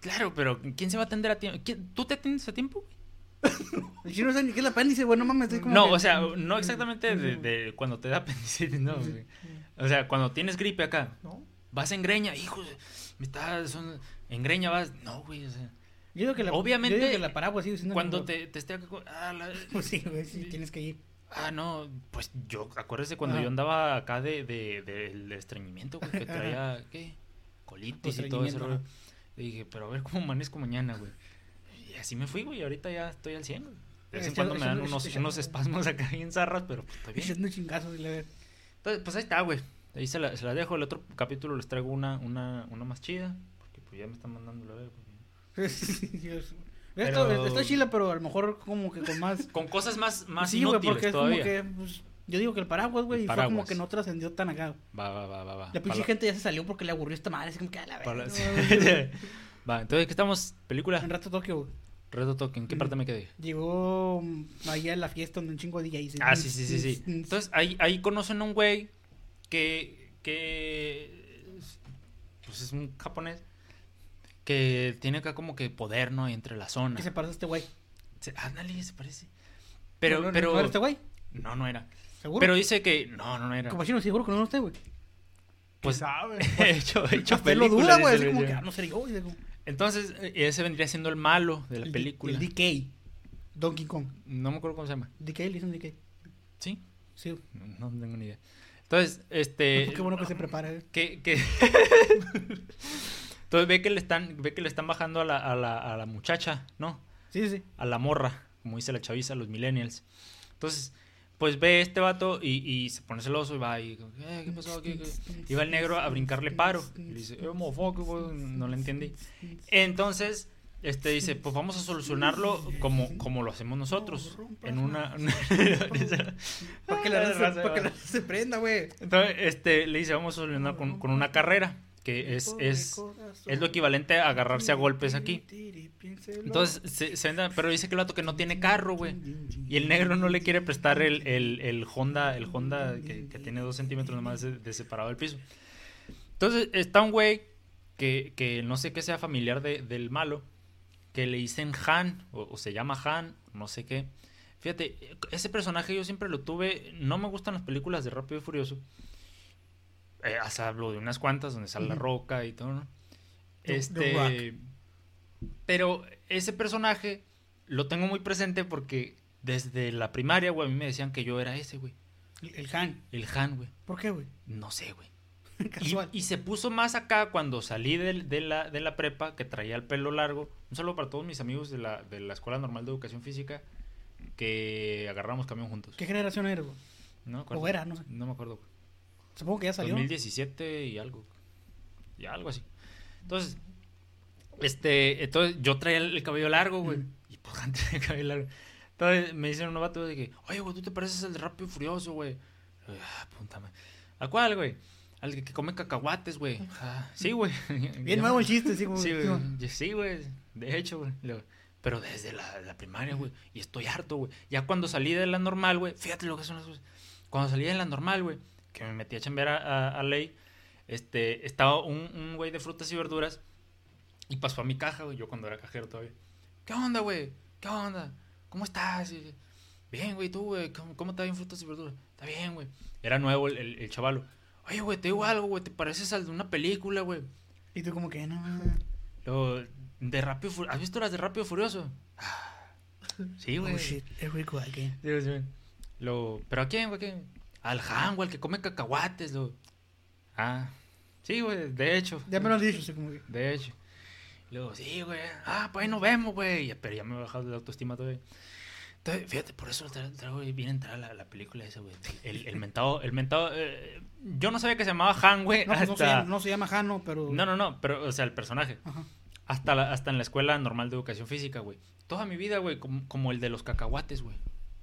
Claro, pero ¿quién se va a atender a tiempo? ¿Quién- ¿Tú te atiendes a tiempo? güey? Chino no sabe ni qué es el apéndice, güey. No mames. es como No, que- o sea, no exactamente de, de cuando te da apendicitis, no, güey. O sea, cuando tienes gripe acá, ¿No? vas en greña, hijo, de- me está, son, en greña vas, no, güey, o sea, Yo digo que la, Obviamente, yo digo que la paraguas sigue siendo. cuando te, te esté ah, la- Pues sí, güey, sí, tienes que ir. ah, no, pues yo, acuérdese cuando yo andaba acá de, de, del estreñimiento, güey, que traía, ¿qué? Colitis y todo rollo. Le dije, pero a ver cómo amanezco mañana, güey. Y así me fui, güey, ahorita ya estoy al 100, güey. De vez en cuando me dan unos, unos espasmos acá bien zarras, pero pues, estoy bien. Chingazos. Entonces, pues ahí está, güey. Ahí se la, se la dejo. El otro capítulo les traigo una, una, una más chida. Porque pues ya me están mandando la verga. Pero- Esto, está chila, pero a lo mejor como que con más. Con cosas más, más sí, inútiles porque es todavía. como que. Pues, yo digo que el paraguas, güey, fue como que no trascendió tan acá. Va, va, va, va, va. La pinche gente ya se salió porque le aburrió esta madre. Así como que a la verga. va, entonces, ¿qué estamos? ¿Película? En rato Tokio, güey. Reto Toque. ¿En qué parte me quedé? Llegó mm, ahí a la fiesta donde un chingo de DJs. Ah, sí, sí, sí, sí. Entonces, ahí, ahí conocen a un güey que, que, pues es un japonés que tiene acá como que poder, ¿no? Entre la zona. ¿Qué se parece a este güey? Se- Ándale, se parece. Pero, ¿No, no- pero... ¿No era este güey? No, no era. ¿Seguro? Pero dice que... No, no, no era. Como chino, seguro que no era usted, güey. Pues, sabe. he hecho, he hecho Usted lo duda, güey. Así como que, ah, no sé, yo, Entonces, eh, ese vendría siendo el malo de la El película. El DK. Donkey Kong. No me acuerdo cómo se llama. DK, le dicen DK. ¿Sí? Sí. No, no tengo ni idea. Entonces, este... Qué bueno que se prepara, eh. que, que... Entonces ve que le están, ve que le están bajando a la, a la, a la muchacha, ¿no? Sí, sí. A la morra, como dice la chaviza, los millennials. Entonces, pues ve este vato y, y se pone celoso y va y... "Eh, ¿Qué pasó aquí? ¿Qué-?" Y va el negro a brincarle paro. Y le dice, eh, güey", no le entendí. Entonces, este dice, pues vamos a solucionarlo como, como lo hacemos nosotros. En una... Para que la raza, se prenda, güey. Entonces, este, le dice, vamos a solucionar con, con una carrera. Que es, es, es lo equivalente a agarrarse a golpes aquí. Entonces, se, se pero dice que el vato que no tiene carro, güey. Y el negro no le quiere prestar el, el, el Honda, el Honda que, que tiene dos centímetros nomás de, de separado del piso. Entonces, está un güey que, que no sé qué sea familiar de- del malo, que le dicen Han, o, o se llama Han, no sé qué. Fíjate, ese personaje yo siempre lo tuve. No me gustan las películas de Rápido y Furioso. Eh, hasta hablo de unas cuantas donde sale la roca y todo, ¿no? Este. Pero ese personaje lo tengo muy presente porque desde la primaria, güey, a mí me decían que yo era ese, güey. El, el Han. El Han, güey. ¿Por qué, güey? No sé, güey. Y, Casual. y se puso más acá cuando salí de, la, de la prepa, que traía el pelo largo. Un saludo para todos mis amigos de la, de la Escuela Normal de Educación Física, que agarramos camión juntos. ¿Qué generación eres, güey? No me acuerdo. O era, no sé. No me acuerdo, güey. Supongo que ya salió. 2017 y algo. Y algo así. Entonces, este, entonces yo traía el, el cabello largo, güey. Y pues antes el cabello largo. Entonces me dicen unos vatos de que, oye, güey, tú te pareces al de Rápido y Furioso, güey. Ah, puta madre. ¿A cuál, güey? Al que come cacahuates, güey. Ah, sí, güey. Bien nuevo el chiste, sí, güey. Sí, güey. De hecho, güey. Pero desde la, la primaria, güey. Y estoy harto, güey. Ya cuando salí de la normal, güey. Fíjate lo que son las cosas. Cuando salí de la normal, güey. Que me metí a chambear a, a- a ley. Este, estaba un, un güey de frutas y verduras. Y pasó a mi caja, güey. Yo cuando era cajero todavía. ¿Qué onda, güey? ¿Qué onda? ¿Cómo estás? Y- Bien, güey, tú, güey. ¿Cómo, cómo está bien frutas y verduras? Está bien, güey. Era nuevo el, el, el chavalo. Oye, güey, te digo algo, güey. Te pareces al de una película, güey. Y tú, como que no. Luego, de Rápido. ¿Has visto las de Rápido Furioso? Ah, Sí, güey. Oh shit, es rico aquí. Sí, sí. Luego, ¿pero a quién, güey? Al Han, güey, al que come cacahuates, luego. Ah, sí, güey, de hecho. Ya me lo han dicho, así como que. De hecho. Luego, sí, güey. Ah, pues ahí nos vemos, güey. Pero ya me he bajado de la autoestima todavía. Entonces, fíjate, por eso tra- traigo bien entrar la, la película esa, güey. El, el mentado, el mentado. eh, yo no sabía que se llamaba Han, güey. No, pues no, se hasta- llama, no se llama Jano, pero. no, no, no, pero, o sea, el personaje. Ajá. Hasta, la- hasta en la escuela normal de educación física, güey. Toda mi vida, güey, como, como el de los cacahuates, güey.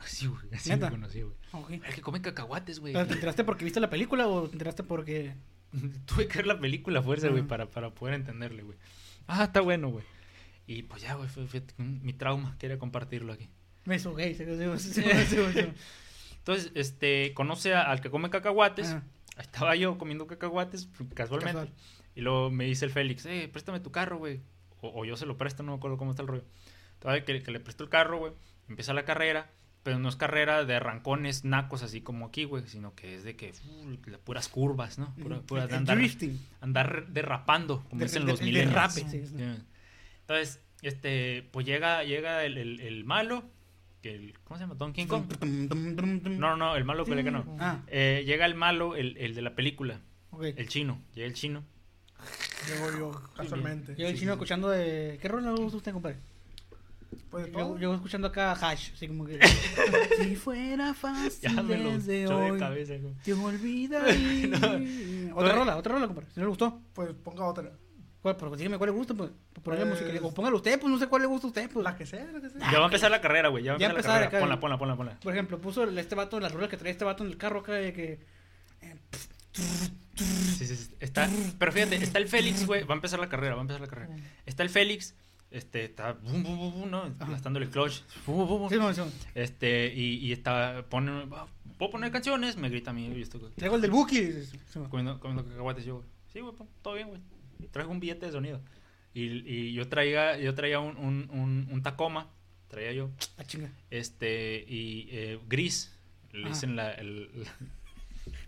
Así, güey. Así me conocí, güey. Ok. El que come cacahuates, güey. ¿Pero ¿Te enteraste porque viste la película o te enteraste porque.? Tuve que ver la película a fuerza, güey, para, para poder entenderle, güey. Ah, está bueno, güey. Y pues ya, güey, fue, fue mi trauma. Quería compartirlo aquí. Me hizo gay, se se- se- Entonces, este, conoce a- al que come cacahuates. Ahí Estaba yo comiendo cacahuates, casualmente. Casual. Y luego me dice el Félix, eh, préstame tu carro, güey. O, o yo se lo presto, no me acuerdo cómo está el rollo. Todavía que, que le presto el carro, güey. Empieza la carrera, pero no es carrera de arrancones nacos así como aquí, güey, sino que es de que uh, las puras curvas, ¿no? Pura- puras de El andar, andar derrapando, como De- dicen de- los derrape, sí, sí. Entonces, este, pues llega, llega el, el- el malo, que el, ¿cómo se llama? Donkey Kong. No, no, no, el malo que le ganó. Ah, Eh, llega el malo, el, el de la película, ok. el chino. Llega el chino. Llego yo, casualmente. Yo el chino escuchando de. ¿Qué rola le gusta a usted, compadre? Pues Yo, yo escuchando acá Hash, así como que. si fuera fácil Ya me lo desde echó de hoy, cabeza. güey. te olvidaría. Otra rola, otra rola, compadre. Si no le gustó. Pues ponga otra. ¿Cuál? Pero dígame cuál le gusta, pues. Por ponerle Pues- música. O póngalo usted, pues no sé cuál le gusta a usted, pues. La que sea, la que sea. Ya va a empezar la carrera, güey. Ya va a empezar empezar la acá. carrera. Ponla, ponla, ponla, ponla. Por ejemplo, puso el- este vato, la rola que traía este vato en el carro acá de que. Sí, sí, sí. Está, pero fíjate, está el Félix, güey. Va a empezar la carrera, va a empezar la carrera. Está el Félix, este, está bum, bum, bum, bum, ¿no? Aplastándole el clutch. Bum, bum, bum. Sí, no, sí. Este, y, y está, pone, ¿puedo poner canciones? Me grita a mí, y estoy Traigo el del Buki. Comiendo, comiendo cacahuates. Yo, sí, güey, pon, todo bien, güey. Traigo un billete de sonido. Y, y yo traía, yo traía un, un, un, un Tacoma, traía yo, Ah, chinga. este, y eh, gris. Le dicen la, el,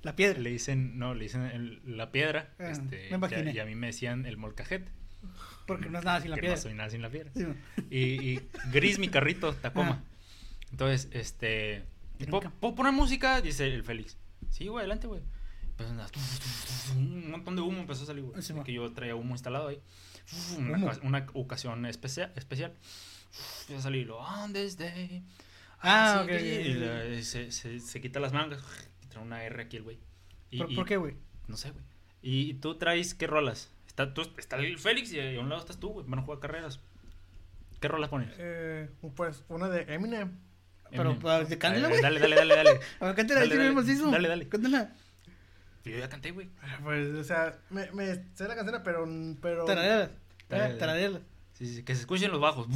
La piedra. le dicen, no, le dicen el- la piedra. Ah, este, me imaginé. y, a, y a mí me decían el molcajete. Porque no es nada sin la piedra. no soy nada sin la piedra. Sí. Y, y gris mi carrito, Tacoma. Ah. Entonces, este. ¿puedo, poner música? Dice el Félix. Sí, güey, adelante, güey. Empezó andar, un montón de humo empezó a salir, güey. Sí, que yo traía humo instalado ahí. Una, Humo. una ocasión especial. especial. Empieza a salir lo on this day. Ah, ok, y la- se, se, se quita las mangas. Trae una R aquí el güey. ¿Por, por qué, güey? No sé, güey. ¿Y tú traes qué rolas? Está, tú, está el Félix y a un lado estás tú, güey. Van a jugar carreras. ¿Qué rolas pones? Eh, pues una de Eminem. Pero, pues, de- cántala, güey. Dale, dale, dale, dale. A ver, cántala, Dale, sí, dale. macizo. Dale, dale. Cántala. Yo ya canté, güey. Pues, o sea, me, me sé la canción, pero. pero Tarareala. Sí, sí, que se escuchen los bajos.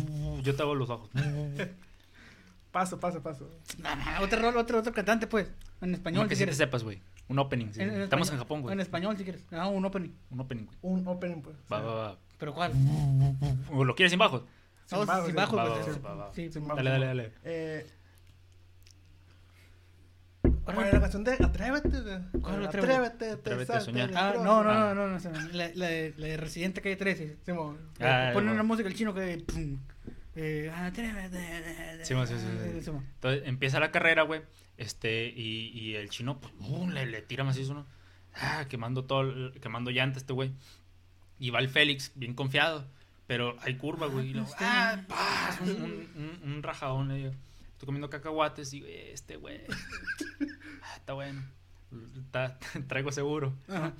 Yo te hago los bajos. paso, paso, paso. No, no, otro rol, otro, otro cantante, pues. En español, No, que si sí te sepas, güey. Un opening. sí. En- en Estamos español- en Japón, güey. En español, si quieres. Ah, un opening. Un opening, güey. Un opening, pues. Va, va, va. ¿Pero cuál? ¿O lo quieres sin bajos? Sin bajos, sin sí. bajos, pues, sí. Sí, sin Vamos, Dale, dale, dale. Eh, Por ¿Cuál es ejemplo- la canción de Atrévete? de- ¿Cuál Atrévete, Atrévete? te Atrévete a soñar. Ah, no, no, Ah. no, no, no, no, la, la, de- la de Residente Calle 13. Simón. Ah, Ponen bueno. una música el chino que. pum, eh. Sí, sí, sí, sí. Entonces empieza la carrera, güey. Este, y, y el chino, pues, le, le tira macizo, ¿no? Ah, quemando todo, quemando llanta este güey. Y va el Félix, bien confiado. Pero hay curva, güey. Y luego, ah, ¡pah! un, un, un, un rajadón, le digo. Estoy comiendo cacahuates y, güey, este güey. Ah, está bueno. Está- traigo seguro. Ajá.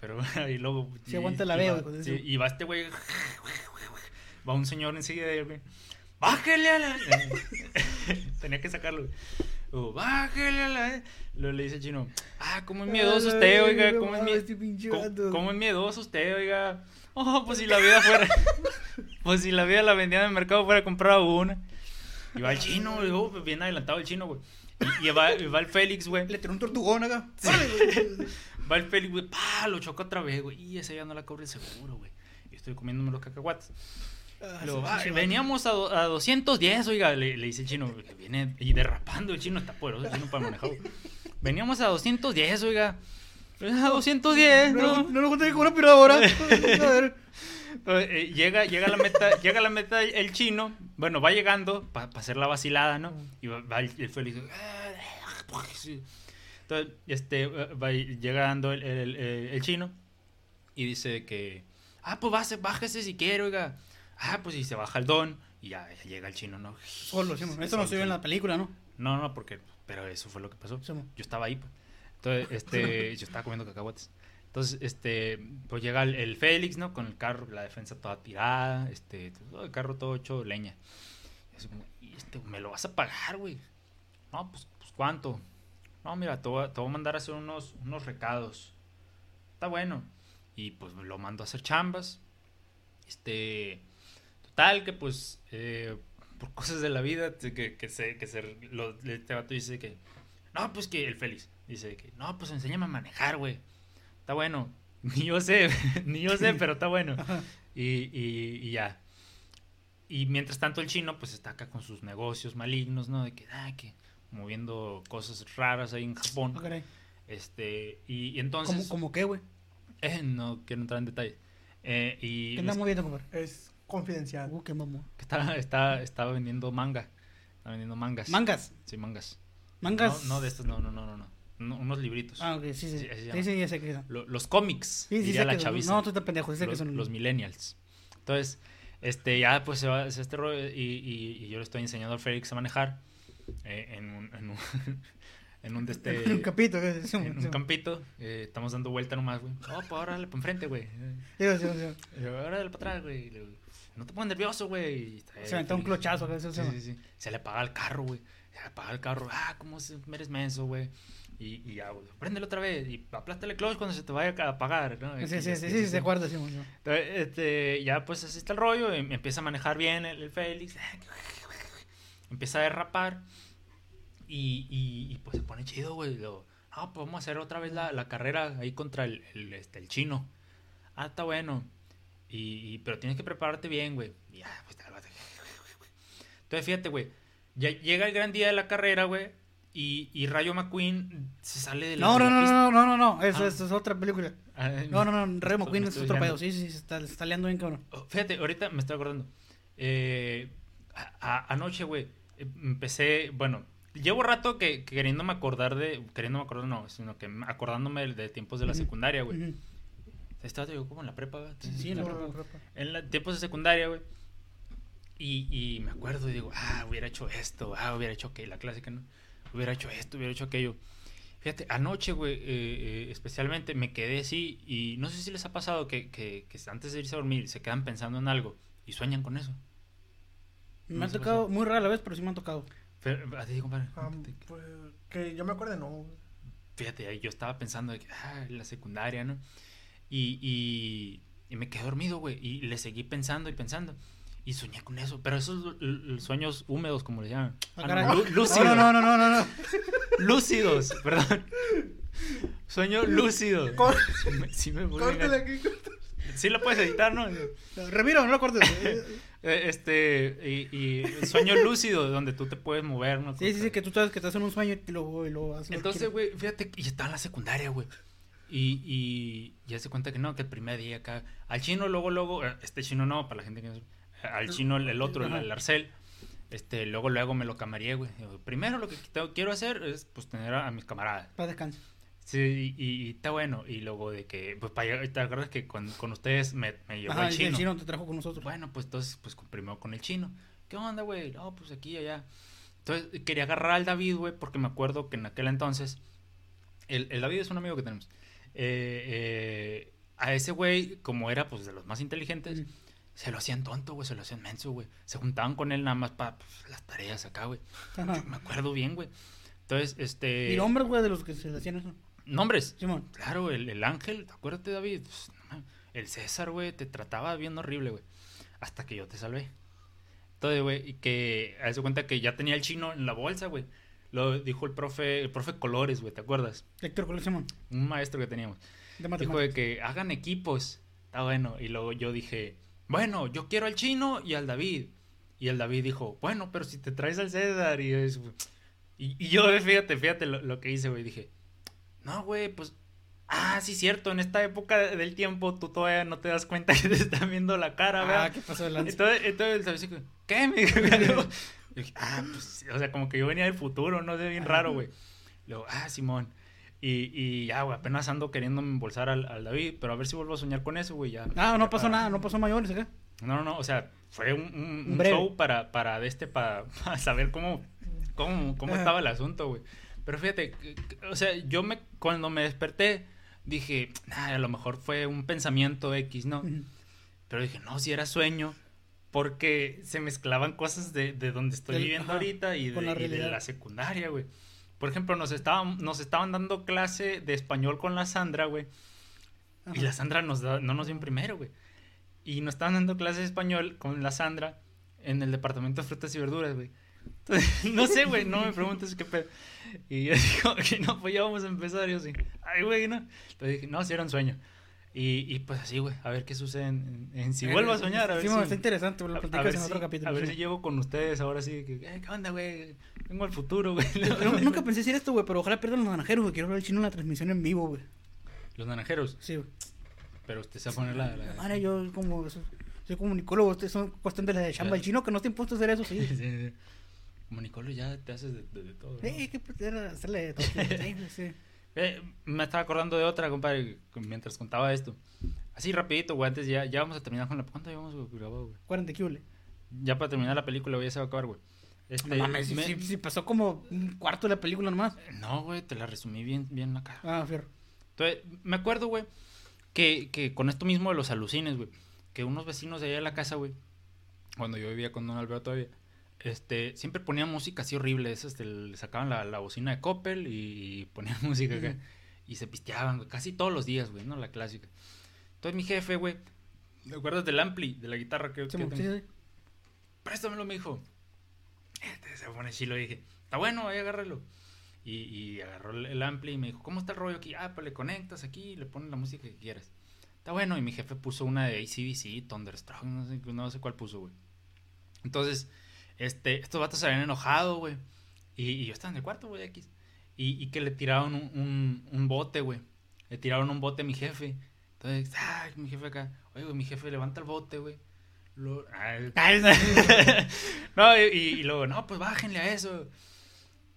Pero ahí luego. Y- aguanta la y veo, sí, y va este güey. Va un señor enseguida de él, güey. bájele a la. Tenía que sacarlo. güey. Luego, bájele a la. Luego le dice el chino, ah, cómo es miedoso usted, oiga, no cómo es, mames, mie- este pinche cómo- cómo es miedoso usted, oiga. Oh, pues si la vida fuera. pues si la vida la vendía en el mercado fuera a comprar una. Y va el chino, güey, oh, bien adelantado el chino, güey. Y, y va, y va el Félix, güey. Le tiró un tortugón acá. Güey. Va el Félix, güey, pa, lo choca otra vez, güey. Y ese ya no la cobre el seguro, güey. Y estoy comiéndome los cacahuates. Ah, "Ah, sí, veníamos a, a 210, oiga, le, le dice el chino, viene y derrapando, el chino está poderoso, el chino para manejar. Veníamos a 210, oiga. A 210, No, ¿no? no, lo conté con una piradora. A ver. Eh, llega, llega a la meta, llega a la meta el, chino, bueno, va llegando para hacer la vacilada, ¿no? Y va, va el, el sí. Entonces, este, va, llegando el, el- el- el chino y dice que, ah, pues bájese, bájese si quiere, oiga. Ah, pues y se baja el don y ya, ya llega el chino, ¿no? Solo, sí. Esto no se ve en la película, ¿no? No, no, porque, pero eso fue lo que pasó. Sí. Yo estaba ahí, pues. Entonces, este, yo estaba comiendo cacahuates. Entonces, este, pues llega el, el Félix, ¿no? Con el carro, la defensa toda tirada, este, todo el carro todo hecho leña. Y así como, "Y este, ¿me lo vas a pagar, güey? No, pues, pues, ¿cuánto? No, mira, te voy, a, te voy a mandar a hacer unos, unos recados. Está bueno. Y pues lo mando a hacer chambas. Este, total, que pues, eh, por cosas de la vida, que, se, que se, lo, este vato dice que, no, pues que el Félix, dice que, no, pues enséñame a manejar, güey. Está bueno. Ni yo sé, ni yo sé, pero está bueno. Y, y, y ya. Y mientras tanto el chino pues está acá con sus negocios malignos, ¿no? De que, ah, que moviendo cosas raras ahí en Japón. Este, y, y entonces... ¿Cómo, cómo qué, güey? Eh, no quiero entrar en detalle. Eh, y ¿Qué andamos viendo, compadre? Es confidencial. Uh, qué mamón. está, está, estaba vendiendo manga. Está vendiendo mangas. ¿Mangas? Sí, mangas. ¿Mangas? No, no de estos, no, no, no, no. no. No, unos libritos. Ah, ok, sí, sí. Sí, Sí, ya sé que son. Lo- los cómics, Sí, sí, diría sé la que son. chaviza. No, tú estás pendejo, sí sé que los, son. los millennials. Entonces, este, ya pues se va este rollo y, y- y yo le estoy enseñando al Félix a manejar eh, en un, en un, en un de este, un sí, en un campito. eh, estamos dando vuelta nomás, güey. Oh, pues órale, para enfrente, güey. Sí, sí, sí. Y yo, órale para atrás, güey. No te pongas nervioso, güey. Se aventó un clochazo, Sí, se sí, sí. Se le apaga el carro, güey. Se le apaga el carro. Ah, ¿cómo se, eres menso, güey? Y, y ya, güey. Préndelo otra vez. Y aplástale el clutch cuando se te vaya a apagar, ¿no? Sí, Y sí, sí, sí, sí, se acuerda, sí, este, ya pues así está el rollo. em- Empieza a manejar bien el, el Félix. Empieza a derrapar. Y, y, y, pues se pone chido, güey. No, pues vamos a hacer otra vez la, la carrera ahí contra el, el, este, el chino. Ah, está bueno. Y, y- pero tienes que prepararte bien, güey. Y ya, pues, Entonces, fíjate, güey. Ya llega el gran día de la carrera, güey. Y, y Rayo McQueen se sale de la, No, de no, la no, pista. no, no, no, no, eso, Ah. eso es otra película. Ah, No, no, no, Rey me McQueen es otro pedo, sí, sí, sí, se está, se está liando bien, cabrón. Oh, Fíjate, ahorita me estoy acordando. Eh, a- a- anoche, güey, eh, empecé, bueno, llevo rato que, que queriéndome acordar de, queriéndome acordar, no, sino que acordándome de, de tiempos de la secundaria, güey. Estaba yo como en la prepa, güey. Sí, en la prepa. En la- tiempos de secundaria, güey. Y, y me acuerdo y digo, ah, hubiera hecho esto, ah, hubiera hecho aquello, la clásica, ¿no? Hubiera hecho esto, hubiera hecho aquello. Fíjate, anoche, güey, eh, eh, especialmente me quedé así y no sé si les ha pasado que, que, que antes de irse a dormir se quedan pensando en algo y sueñan con eso. Me han tocado, muy rara la vez, pero sí me han tocado. Pero, a ti, compadre, cuéntate. pues, que yo me acuerdo, no. Fíjate, yo estaba pensando de que, ah, la secundaria, ¿no? Y, y, y me quedé dormido, güey, y le seguí pensando y pensando. Y soñé con eso, pero esos sueños húmedos, como le llaman. Ah, Ah, no, lú- lúcidos. No, no, no, no, no, no. Lúcidos, perdón. Sueño lúcido. Sí me- Sí, me Córtale aquí. córtale. Sí lo puedes editar, ¿no? No, Remiro, no lo cortes. Eh, Este, y, y sueño lúcido, donde tú te puedes mover, ¿no? Sí, sí, sí, que tú sabes que estás en un sueño y luego y lo haces. lo Entonces, güey, fíjate, y estaba en la secundaria, güey. Y, y ya se cuenta que no, que el primer día acá. Al chino, luego, luego, eh, este chino no, para la gente que no Al chino, el, otro, el, el Arcel. Este, luego, luego me lo camaría, güey. Primero lo que quiero hacer es, pues, tener a, a mis camaradas. Para descanso. Sí, y, y está bueno. Y luego de que, pues, para ¿te acuerdas que con, con ustedes me, me llevó Ajá, el chino? el chino te trajo con nosotros. Bueno, pues entonces, pues primero con el chino. ¿Qué onda, güey? No, pues aquí allá. Entonces quería agarrar al David, güey, porque me acuerdo que en aquel entonces. El, el David es un amigo que tenemos. Eh, eh, a ese güey, como era pues de los más inteligentes, Ujú. se lo hacían tonto, güey, se lo hacían menso, güey. Se juntaban con él nada más para las tareas acá, güey. Me acuerdo bien, güey. Entonces, este... Y nombres, güey, de los que se hacían eso. Nombres. Simón. Claro, el, el ángel, acuérdate, David. Pues, el César, güey, te trataba bien horrible, güey. Hasta que yo te salvé. Entonces, güey, y que de cuenta que ya tenía el chino en la bolsa, güey. Lo dijo el profe, el profe Colores, güey, ¿te acuerdas? Héctor Colón Simón. Un maestro que teníamos. De Dijo de que hagan equipos. Está bueno. Y luego yo dije, bueno, yo quiero al chino y al David. Y el David dijo, bueno, pero si te traes al César. Y, es- y, y yo, fíjate, fíjate lo, lo que hice, güey. Dije, no, güey, pues. Ah, sí, cierto. En esta época del tiempo tú todavía no te das cuenta que te están viendo la cara, Ah, ¿verdad? ¿qué pasó de lanza? Entonces, entonces ¿qué? Me dijo, ah, pues, o sea, como que yo venía del futuro, no sé, bien raro, güey. Luego, ah, Simón. Y, y ya, güey, apenas ando queriendo embolsar al, al David, pero a ver si vuelvo a soñar con eso, güey, ya. Ah, no pasó para- nada, no pasó mayores acá. No, no, no, o sea, fue un, un- show para, para, este, para, para saber cómo, cómo, cómo estaba el asunto, güey. Pero fíjate, o sea, yo me, cuando me desperté, dije, "Ah, a lo mejor fue un pensamiento X, ¿no? Pero dije, no, si era sueño, porque se mezclaban cosas de, de donde estoy viviendo ajá, ahorita y de, la y de la secundaria, güey. Por ejemplo, nos estaban, nos estaban dando clase de español con la Sandra, güey. Y la Sandra nos da, no nos dio en primero, güey. Y nos estaban dando clase de español con la Sandra en el departamento de frutas y verduras, güey. No sé, güey, no me preguntes qué pedo. Y yo digo, que no, pues ya vamos a empezar. Y yo así, ay, güey, no. Entonces dije, no, si era un sueño. Y, y pues así, güey, a ver qué sucede en, si vuelvo a soñar. A ver Sí, si, está interesante, lo a- platicas ver en si- otro capítulo. A ver sí. si llego con ustedes ahora sí. Que, eh, ¿Qué onda, güey? Vengo al futuro, güey. Nunca pensé decir esto, güey, pero ojalá pierdan los naranjeros, güey. Quiero ver el chino en la transmisión en vivo, güey. Los naranjeros. Sí, güey. Pero usted se va a poner la. la- Madre, yo como soy comunicólogo, ustedes son cuestión de la de chamba. El chino que no está impuesto a hacer eso, sí. Sí, sí. Como Nicolo ya te haces de, de- de todo. ¿no? Eh, que pues, era hacerle de todo. Sí. Eh, me estaba acordando de otra, compadre, mientras contaba esto. Así rapidito, güey, antes ya, ya vamos a terminar con la... ¿Cuánto llevamos grabado, güey? 40 kiule. Ya para terminar la película, güey, ya se va a acabar, güey. Este, No mames, sí, me- sí, sí, pasó como un cuarto de la película nomás. No, güey, te la resumí bien, bien acá. Ah, fierro. Entonces, me acuerdo, güey, que, que con esto mismo de los alucines, güey, que unos vecinos de allá de la casa, güey, cuando yo vivía con Don Alberto todavía, este, siempre ponían música así horrible, esas, te- le sacaban la, la bocina de Coppel y, ponían música acá, y se pisteaban, güey, casi todos los días, güey, ¿no? La clásica. Entonces mi jefe, güey, ¿te acuerdas del ampli, de la guitarra que, Sí, que sí, préstamelo, me dijo. Este se pone chilo y dije, está bueno, ahí agárralo. Y, y agarró el, ampli y me dijo, ¿cómo está el rollo aquí? Ah, pues le conectas aquí y le pones la música que quieras. Está bueno, y mi jefe puso una de ACDC, Thunderstruck, no sé, no sé cuál puso, güey. Entonces, este, estos vatos se habían enojado, güey. Y, y yo estaba en el cuarto, güey, X. Y, y que le tiraron un, un, un bote, güey. Le tiraron un bote a mi jefe. Entonces, ay, mi jefe acá. Oye, güey, mi jefe levanta el bote, güey. Lo- no, y, y luego, no, pues bájenle a eso.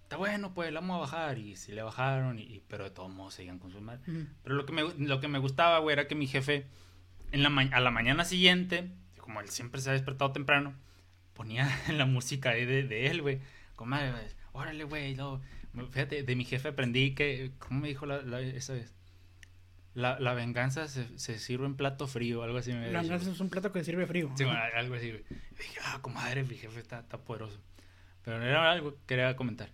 Está bueno, pues, le vamos a bajar. Y sí le bajaron, y, pero de todos modos seguían con su madre. Pero lo que me, lo que me gustaba, güey, era que mi jefe, en la a la mañana siguiente, como él siempre se ha despertado temprano, ponía la música ahí de, de él, güey. Como, "Madre, güey, órale, güey. Fíjate, de mi jefe aprendí que, ¿cómo me dijo la, la- esa vez? La, la venganza se, se sirve en plato frío, algo así me La venganza es un plato que sirve frío. Sí, bueno, algo así, güey. Y dije, ah, comadre, mi jefe está, está poderoso. Pero era algo que quería comentar.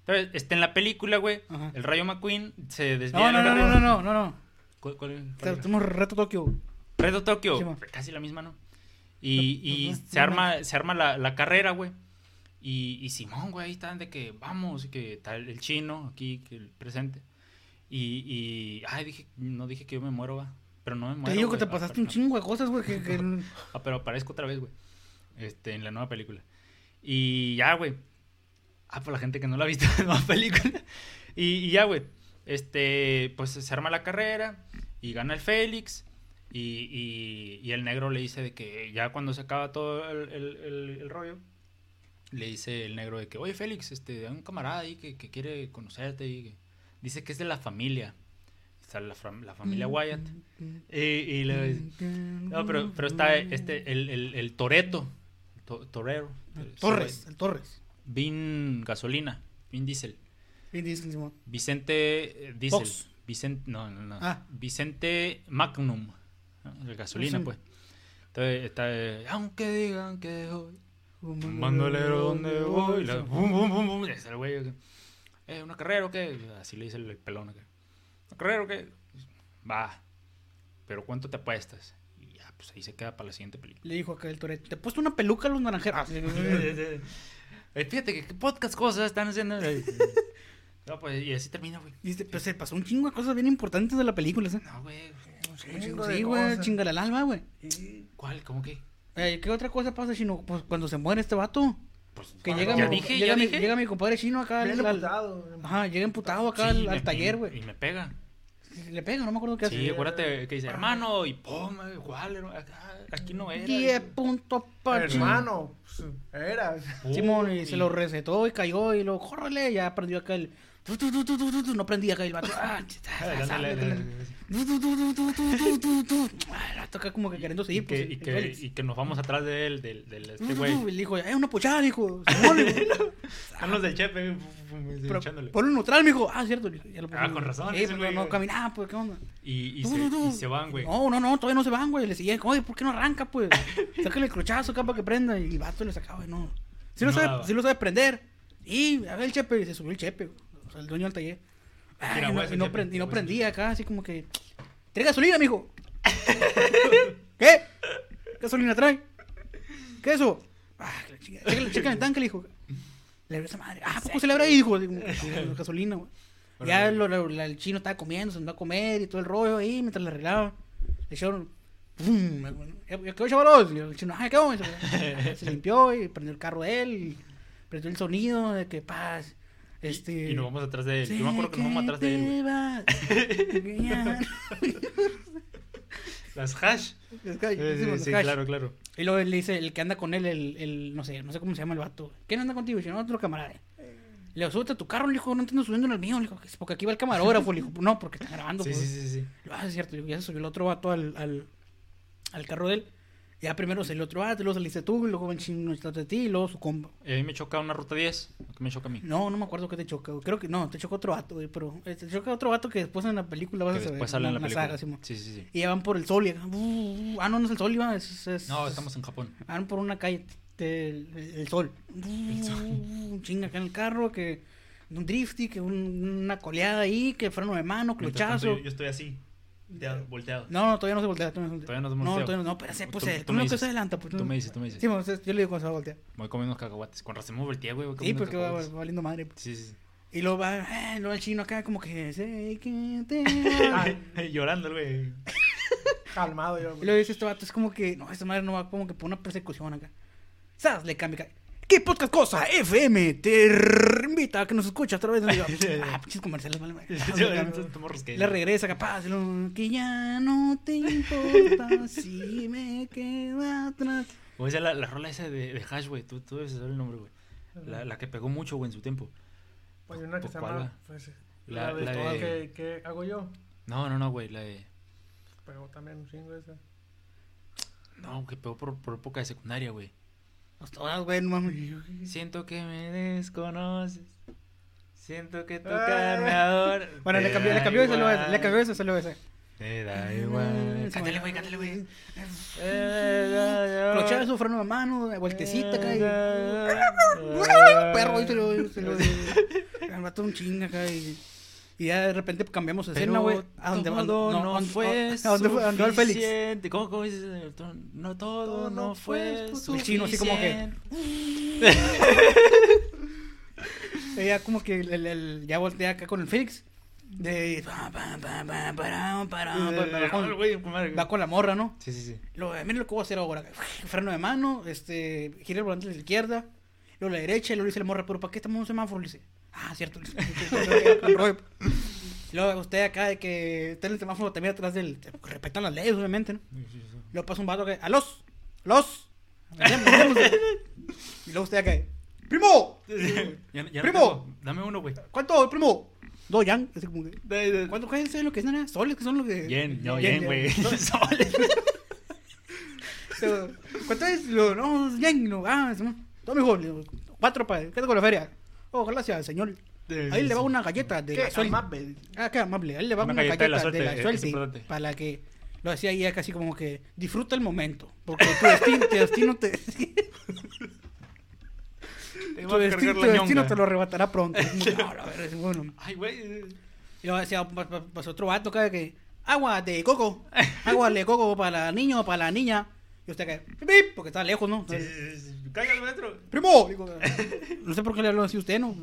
Entonces, este, en la película, güey, Ajá. el Rayo McQueen se desvía. No, no, no, carril. no, no, no, no. ¿Cuál, cuál- cuál? Tenemos reto Tokio. Reto Tokio, Sí, casi la misma, ¿no? Y, y se arma, se arma la, la carrera, güey. Y, y Simón, güey, ahí están de que vamos, que está el, chino aquí, que el presente. Y, y, ay, dije, no dije que yo me muero, va. Pero no me muero. Te digo que te pasaste un chingo de cosas, güey, que... que- Ah, pero aparezco otra vez, güey. Este, en la nueva película. Y ya, güey. Ah, por la gente que no la ha visto la nueva película. Y, y ya, güey. Este, pues se arma la carrera y gana el Félix. Y, y- y el negro le dice de que ya cuando se acaba todo el, el- el- el rollo, le dice el negro de que, oye Félix, este, hay un camarada ahí que, que quiere conocerte y que- dice que es de la familia. Está la, la familia Wyatt. Y, y le no, pero, pero está este, el, el, el Toreto. To- torero. Torres, el Torres. Vin Gasolina. Vin Diesel. Vin Diesel, Simón. Vicente eh, Diesel. Fox. Vicente, no, no, no. Ah. Vicente Magnum. ¿No? El gasolina, Sí. pues. Entonces está, eh, aunque digan que hoy, un bandolero donde voy, la- bum, bum, bum, bum, está el güey, eh, ¿una carrera o qué? Así le dice el pelón acá. ¿Una carrera o qué? Va, pero ¿cuánto te apuestas? Y ya, pues ahí se queda para la siguiente película. Le dijo acá el Toret, te he puesto una peluca a los naranjeros. Eh, Fíjate que qué podcast cosas están haciendo. No, pues, y así termina, güey. Pues se pasó un chingo de cosas bien importantes de la película, ¿sí? No, güey. Chingo de Sí, güey, cosas. chingala al alba, güey. ¿Cuál? ¿Cómo que? Eh, ¿Qué otra cosa pasa, Chino? Pues cuando se muere este vato. Pues, Que Ah, llega, ya mi, dije, llega, ya mi, dije. llega mi compadre chino acá. Al- emputado. Ajá, llega emputado acá Sí, al, me- taller, güey. Y me pega. Le pega, no me acuerdo qué hace. Sí, acuérdate que dice, hermano, y pum, igual, aquí no era. 10 puntos para Hermano, pues, era. Simón, y se lo recetó y cayó y lo, córrele, ya prendió acá el no prendía acá el vato. Toca como que queriendo seguir. Pues, y, que, y, que, nos vamos atrás de él, del, del este güey. Le dijo, es una pochada, dijo. Son los del chepe, Por neutral, mijo. Ah, cierto. ah, con razón. Sí, no caminaba, pues, ¿qué onda? Y, se, van, güey. No, no, no, todavía no se van, güey. Le seguía, oye, ¿por qué no arranca, pues? Sácale el crochazo acá para que prenda. Y el vato le sacaba, güey, no. Si lo sabe prender. Y, a ver el chepe, se subió el chepe, güey. Sea, el dueño del taller. Ay, y no, y prend- y prendía acá, así como que. ¿Trae gasolina, mijo? ¿Qué? ¿Gasolina trae? ¿Qué es eso? Ah, chécale el tanque, le dijo. Le abrió esa madre. Ah, ¿a poco se le habrá ahí, dijo? Que, gasolina, güey. Ya lo- lo- la- el chino estaba comiendo, se andó a comer y todo el rollo ahí mientras le arreglaban. Le echaron. ¡Pum! ¿Ya ya quedó, chavalos? Y el chino, ah, ¿qué vamos? Se limpió y prendió el carro de él. Y prendió el sonido de que paz. Este. Y nos vamos atrás de él. Sé Yo me acuerdo que nos vamos atrás de él. Que ya- Las hash. Que- Sí, sí, sí, hash. claro, claro. Y luego le dice, el que anda con él, el, el no sé, no sé cómo se llama el vato. ¿Quién anda contigo? Y dice, no, otro camarada. Le digo, súbete a tu carro, le dijo, no entiendo subiendo en el mío. Le dijo, "Es porque aquí va el camarógrafo. Le dijo, no, porque está grabando. Sí, pues. sí, sí, sí. Digo, Ah, es cierto. Ya se subió el otro vato al, al, al carro de él. Ya primero salió el otro vato, y luego saliste tú, luego ven chino de ti, y luego su compa. Y a mí me choca una ruta 10. ¿Qué me choca a mí? No, no me acuerdo qué te choca. Creo que no, te choca otro vato, güey, pero eh, te choca otro vato que después en la película vas Que a saber. después sale en la película. saga, sí, sí, sí. Y ya van por el sol y acá, uh, uh, ah, no, no es el sol, iba, es, es- No, es- estamos en Japón. Van por una calle del el, el sol. Un chinga acá en el carro, que un drifty, que un- una coleada ahí, que freno de mano, clochazo. yo, yo estoy así, volteado. volteado. No, no, todavía no se voltea. Todavía no se Todavía no se No, voltea. todavía no, no, espérate, pues Tú- eh, tú tú me dices. se adelanta, pues. Tú me dices, tú me dices. Sí, pues, yo le digo cuando se va a voltear. Voy comiendo unos cacahuates. Con razón me volteé, güey. Sí, porque va, valiendo madre. pues. Sí, sí, sí. Y luego va, eh, luego el chino acá como que sé que te amo". Llorando, el güey. Calmado yo. Y luego dice este vato, es como que, no, esta madre no va como que por una persecución acá. ¿Sabes? Le cambia. ¿Qué podcast cosa? FM te invita a que nos escuche a través de... ah, pinches comerciales, vale, le regresa capaz, que ya no te importa si me quedo atrás. O sea, la, la rola esa de, de Hash, güey. Tú, tú debes saber el nombre, güey. La, la que pegó mucho, güey, en su tiempo. Hay una que ¿Por se cuál llama. pues, La- la, de de- que, que hago yo. No, no, no, güey. La de. Pero también un chingo esa. No, que pegó por, por época de secundaria, güey. Pues todas, güey, no mames. Siento que me desconoces. Siento que tocarme ahora. Bueno, le cambió, le cambió ese, luego ese, igual. le cambió ese, se lo ese. Te da igual. Sí, Cántale, güey, cántale, güey. Clochazo, freno de mano, vueltecita acá. Perro, y se lo... Se lo vato un chinga acá y... Y ya de repente cambiamos de escena, güey. A donde todo no, no, a donde- fue a donde fue, a donde va el Félix. ¿Cómo, cómo dices? No todo no fue El chino así como que- Ella como que el, el- el- ya voltea acá con el Félix. De... va con- la morra, ¿no? Sí, sí, sí. Lo, mira lo que voy a hacer ahora. Freno de mano, este, gira el volante a la izquierda, luego a la derecha, y luego dice la morra, pero ¿para qué estamos en un semáforo? Le dice, ah, cierto. luego usted acá de que está en el semáforo también atrás del... Respetan las leyes, obviamente, ¿no? Luego pasa un vato que, a los, los. y luego usted acá, primo, Ya- ya no Primo. tengo. Dame uno, güey. ¿cuánto, primo? Dos yang, así como que, ¿cuánto ¿Sabes lo que es, nena? Soles, que son lo que... Yen, no, Yen, güey. Soles. ¿Cuánto es? Lo, no, yen, no, ah, no. Toma, hijo, le digo, cuatro para, ¿qué con la feria? Oh, gracias, señor. Ahí le va una galleta de ¿Qué? la suerte. Amable. Ah, qué amable. Ahí le va Una una, galleta de la galleta de la suerte, es para que Lo decía ahí casi como que disfruta el momento. Porque tu destino, tu destino te. Te tu a destino, tu te lo arrebatará pronto. No, la verdad, es bueno. Ay, güey. Y luego decía, pa- pa- pasó otro vato que, agua de coco, agua de coco para el niño, para la niña. Y usted pip, pip, porque está lejos, ¿no? Cállate, maestro. Primo, digo, no sé por qué le habló así a usted, ¿no?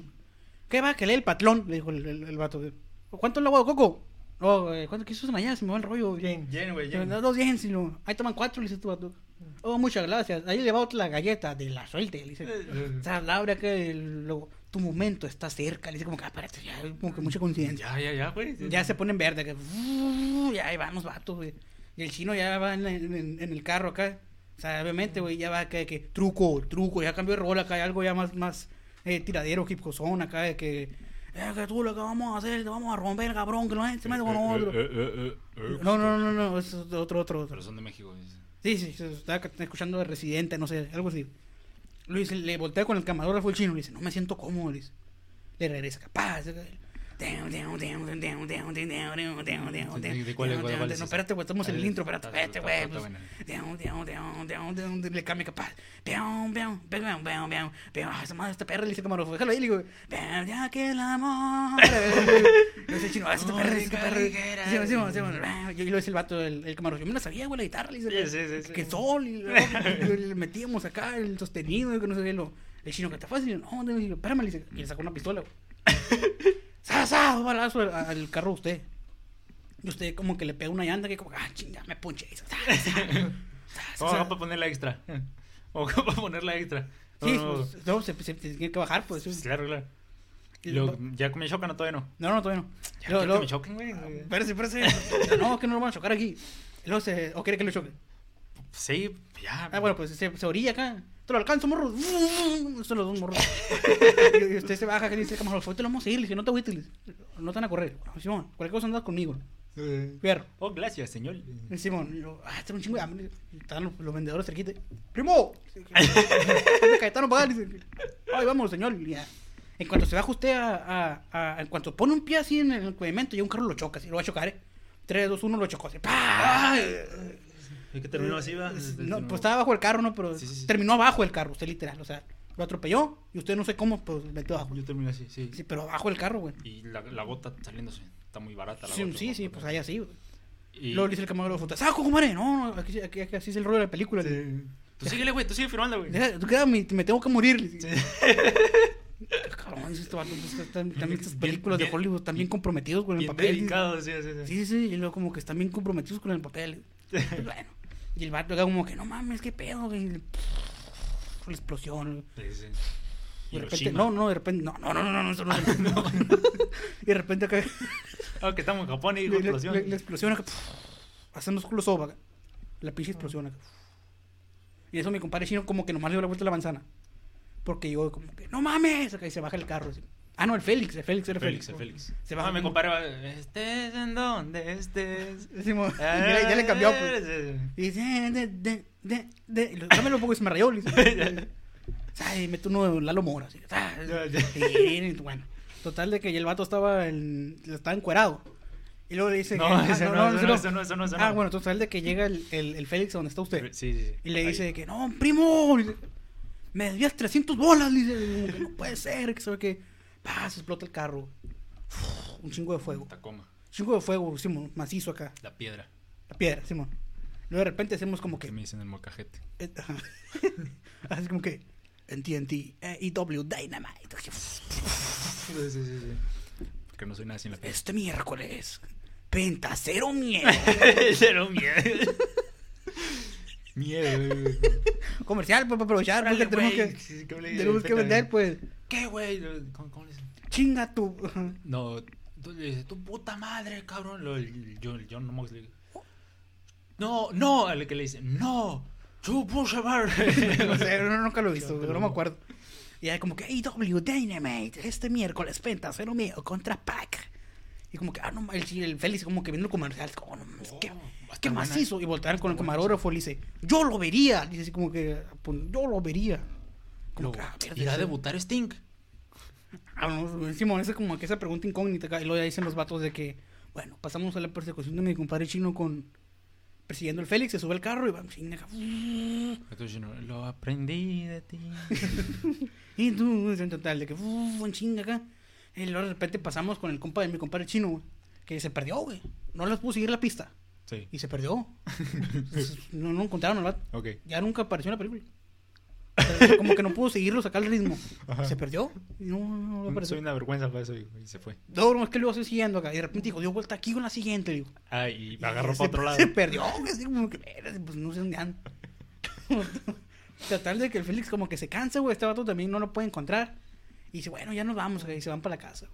¿Qué va? Que lee el patlón, le dijo el, el, el vato. ¿Cuánto es el agua de coco? No, eh, ¿cuánto quiso allá? Se me va el rollo. Bien. Jen, güey, Jen. Dos yens, y lo- ahí toman cuatro, le dice tu vato. Oh, muchas gracias. Ahí le va otra galleta de la suerte, le dice. O sea, Laura, que tu momento está cerca. Le dice como que, ah, ya, como que mucha coincidencia. Ya, ya, ya, güey. Ya se ponen verde, que uh, ya ahí van los vatos, güey. Y el chino ya va en, en- en el carro acá. O sea, obviamente, güey, ya va que, que truco, truco, ya cambió de rol acá, hay algo ya más, más eh, tiradero, hip acá, de que, eh, que tú lo que vamos a hacer, te vamos a romper, cabrón, que no se mete con otro. Eh, No, no, no, no, es otro, otro, otro. Pero son de México. dice. Sí, sí, sí, estaba escuchando de Residente, no sé, algo así. Luis le voltea con el camarógrafo el chino, le dice, no me siento cómodo, le dice. Le regresa, capaz. ¿De- de cuál es, cuál- cuál es No, espérate, güey, estamos en el Ah, intro, espérate, espérate, güey. pues. Le cambia capaz. Esa madre, esta perra, le dice camarógrafo, déjalo ahí, le digo, ya que el amor. Le el chino, ah, esta perra, esta perra. Sí, sí, sí, sí. Y lo dice el vato, el camarógrafo, yo me la sabía, güey, la guitarra, le dice, que sol, y le metíamos acá el sostenido, que no sé qué, lo, el chino que está fácil, no, yo, espérame, le dice, y le sacó una pistola, güey. ¡Sa, sa! Un balazo al, al carro usted. Y usted como que le pega una llanta que como, ah, chinga, me ponché. Sa, sa, sa, sa, sa, ¿Cómo sa. va para poner la extra? ¿O para poner la extra? No, Sí, no, pues, no, se, se tiene que bajar, pues. Claro, claro. Lo- ¿Ya me chocan o todavía no? No, no, todavía no. Ya Luego- quiero que me choquen, güey. Espérese, espérese. No, que no lo van a chocar aquí. Luego se, ¿O quiere que lo choque? Sí, ya. Ah, bueno, pues se, se orilla acá. Te lo alcanzo, morro. Son los dos morros. y, y usted se baja, que dice, camarógrafo, te lo vamos a seguir. Le dice, no te le dice, No te van a correr. Simón, cualquier cosa andas conmigo. Fierro. Oh, gracias, señor. Y Simón, y yo, ah, tengo un chingo de hambre. Y Estaban los, los vendedores cerquita. ¡Primo! ¿Dónde Cayetano pagar? Dice, ay, vamos, señor. Y ya. En cuanto se baja usted a, a, a- En cuanto pone un pie así en el pavimento, ya un carro lo choca, así lo va a chocar, ¿eh? 3, 2, 1, lo chocó así. ¡Pah! ¿Y que terminó así, va? No, pues estaba abajo el carro, ¿no? Pero Sí, sí, sí. terminó abajo el carro, usted literal. O sea, lo atropelló y usted no sé cómo, pues metió abajo. Yo terminé así, sí. Sí, pero abajo el carro, güey. Y la, la gota saliéndose. Está muy barata la Sí, gota. sí, sí, pues ahí así, güey. Y... Luego le dice el camarógrafo, ¡saco, comadre! No, no, aquí, aquí, aquí así es el rollo de la película. Tú síguele, güey, tú sigue firmando, güey. Deja- tú quédame, me tengo que morir. le dice. Cabrón, vato, pues, están- también estas películas de Bien- Hollywood están bien comprometidos con el Bien papel. dedicado, sí, sí, sí. Sí, sí, y luego como que están bien comprometidos con el papel. Pues bueno, y el vato acá como que, no mames, qué pedo, güey. La explosión. Sí, sí. Y de repente, Hiroshima. no, no, de repente, no, no, no, no, no, eso no, no. Y de repente acá, Ah, que estamos en Japón y la, dijo la- explosión. la- explosión acá, haciendo culo soba acá. La pinche explosión acá. Y eso mi compadre chino como que nomás le dio la vuelta a la manzana. Porque yo como que, no mames, acá y se baja el carro. así. Ah, no, el Félix, el Félix era Félix, Félix. el Félix. Se Ah, baja me como- compadre, estés en donde estés. Decimos, ya, ya le cambió, pues. pues. Y dice, eh, de, de, de, de. Dámelo un poco y se me rayó. Ay, mete uno de Lalo Mora. Así. Ah, y bueno, total de que el vato estaba, en, estaba encuerado. Y luego le dice No, que, ah, no, eso no, eso no, eso no, eso Ah, no. bueno, total de que llega el, el, el Félix a donde está usted. Sí, sí, sí. Y le Ahí. dice que, no, primo, me debías 300 bolas. Le dice, no puede ser, que sabe que, pa, se explota el carro. Uf, un chingo de fuego. Tacoma, Un chingo de fuego, Simón, macizo acá. la piedra. La piedra, Simón. Luego de repente hacemos como Que me dicen el molcajete. eh, ajá. Así como que. En TNT, EW Dynamite. Sí, sí, sí, sí. Porque no soy nada sin la piedra. Este miércoles. Penta cero miedo. Cero miedo. Miedo, güey. Comercial, pues para aprovechar. Órale, Porque tenemos que, Sí, ¿cómo le- tenemos que vender, pues. ¿Qué, güey? ¿Cómo, cómo le dicen? Chinga tu. No, tú le dices, tu puta madre, cabrón. Lo, el, yo, John no le dice, no, no, al que le dice, no, tu puta madre. no sé, no, nunca lo he visto, no, me acuerdo. Y hay como que EW Dynamite, este miércoles, Penta cero miedo contra Pac. Y como que, ah, no, el, el Félix como que viendo el comercial, como, no, Oh, va a qué buena. macizo. Y voltear con el camarógrafo, le dice, yo lo vería. Dice así como que, pues, yo lo vería. Como que, ah, verde, ¿Irá a debutar Sting? Ah, no, Simón, esa es como que esa pregunta incógnita acá, y luego ya dicen los vatos de que, bueno, pasamos a la persecución de mi compadre chino con persiguiendo al Félix, se sube al carro y va lo aprendí de ti. Y tú, en total, de que uf, en chinga acá. Y luego de repente pasamos con el compa de mi compadre chino, que se perdió, güey. No les pudo seguir la pista. Sí. Y se perdió. no, no encontraron al vato. Ya nunca apareció en la película. Pero como que no pudo seguirlo, sacar el ritmo. Se perdió. Y no, no, no apareció. Soy una vergüenza para eso y, y se fue. No, no, es que luego estoy siguiendo acá. Y de repente dijo, dio vuelta aquí con la siguiente. Digo. Ah, y me Y agarró se- para otro lado. Se perdió, así como que, "Espérate, pues no sé dónde anda. Total de que el Félix como que se cansa, güey. Este vato también no lo puede encontrar. Y dice, bueno, ya nos vamos, y se van para la casa.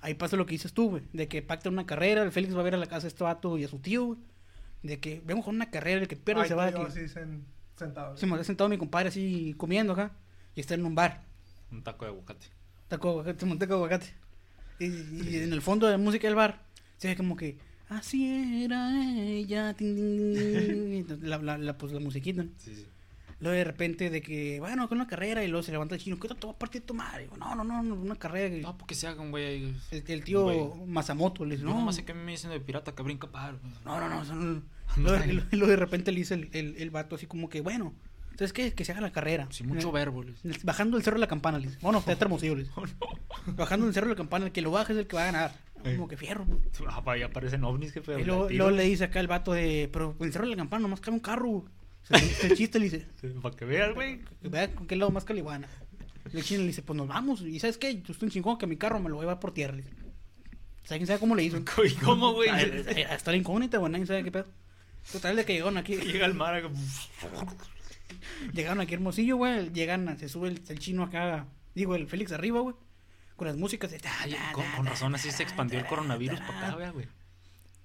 Ahí pasa lo que dices tú, güey. De que pactan una carrera, el Félix va a ver a la casa de este vato y a su tío, güey. De que vemos con una carrera, el que pierde Ahí se va aquí. sen- sentado. Se me ha sentado mi compadre así comiendo acá. Y está en un bar. Un taco de aguacate. Taco de aguacate, manteca de aguacate. Y, y en el fondo de la música del bar se ve como que así era ella. tin, tin, tin, la, la, la, pues la musiquita. ¿no? Sí, sí. Luego de repente de que, bueno, con una carrera y luego se levanta el chino, ¿qué te va a partir tu madre? Digo, no, no, no, no, una carrera. que- No, porque se haga un güey ahí. el, el tío Güey. Masamoto le dice, No, no, sé que a mí me dicen de pirata que brinca par. no, no, no. son- Luego, de repente le dice el, el, el vato así como que, bueno, ¿sabes qué? Que se haga la carrera. Sin mucho verbo. les- Bajando el cerro de la campana, le dice. Bueno, está hermosillo, le dice. Bajando el cerro de la campana, el que lo baje es el que va a ganar. Eh. Como que fierro. Ah, vaya, aparecen ovnis, jefe. Y luego, luego le dice acá el vato de, pero el cerro de la campana nomás cabe un carro. Se el chiste le dice, Para que veas, güey. vea con qué lado más caliguana. El chino le dice, pues nos vamos. Y ¿sabes qué? Yo estoy un chingón que mi carro me lo voy a llevar por tierra. le dice. ¿Sabe quién sabe cómo le hizo? ¿Y cómo, güey? Eh, Hasta la incógnita, güey, nadie sabe qué pedo. Total de que llegaron aquí, Llega el mar. llegaron aquí Hermosillo, güey, llegan, se sube el, el chino acá, digo, el Félix arriba, güey, con las músicas de... con, con razón, así se expandió el coronavirus para acá, vea, güey.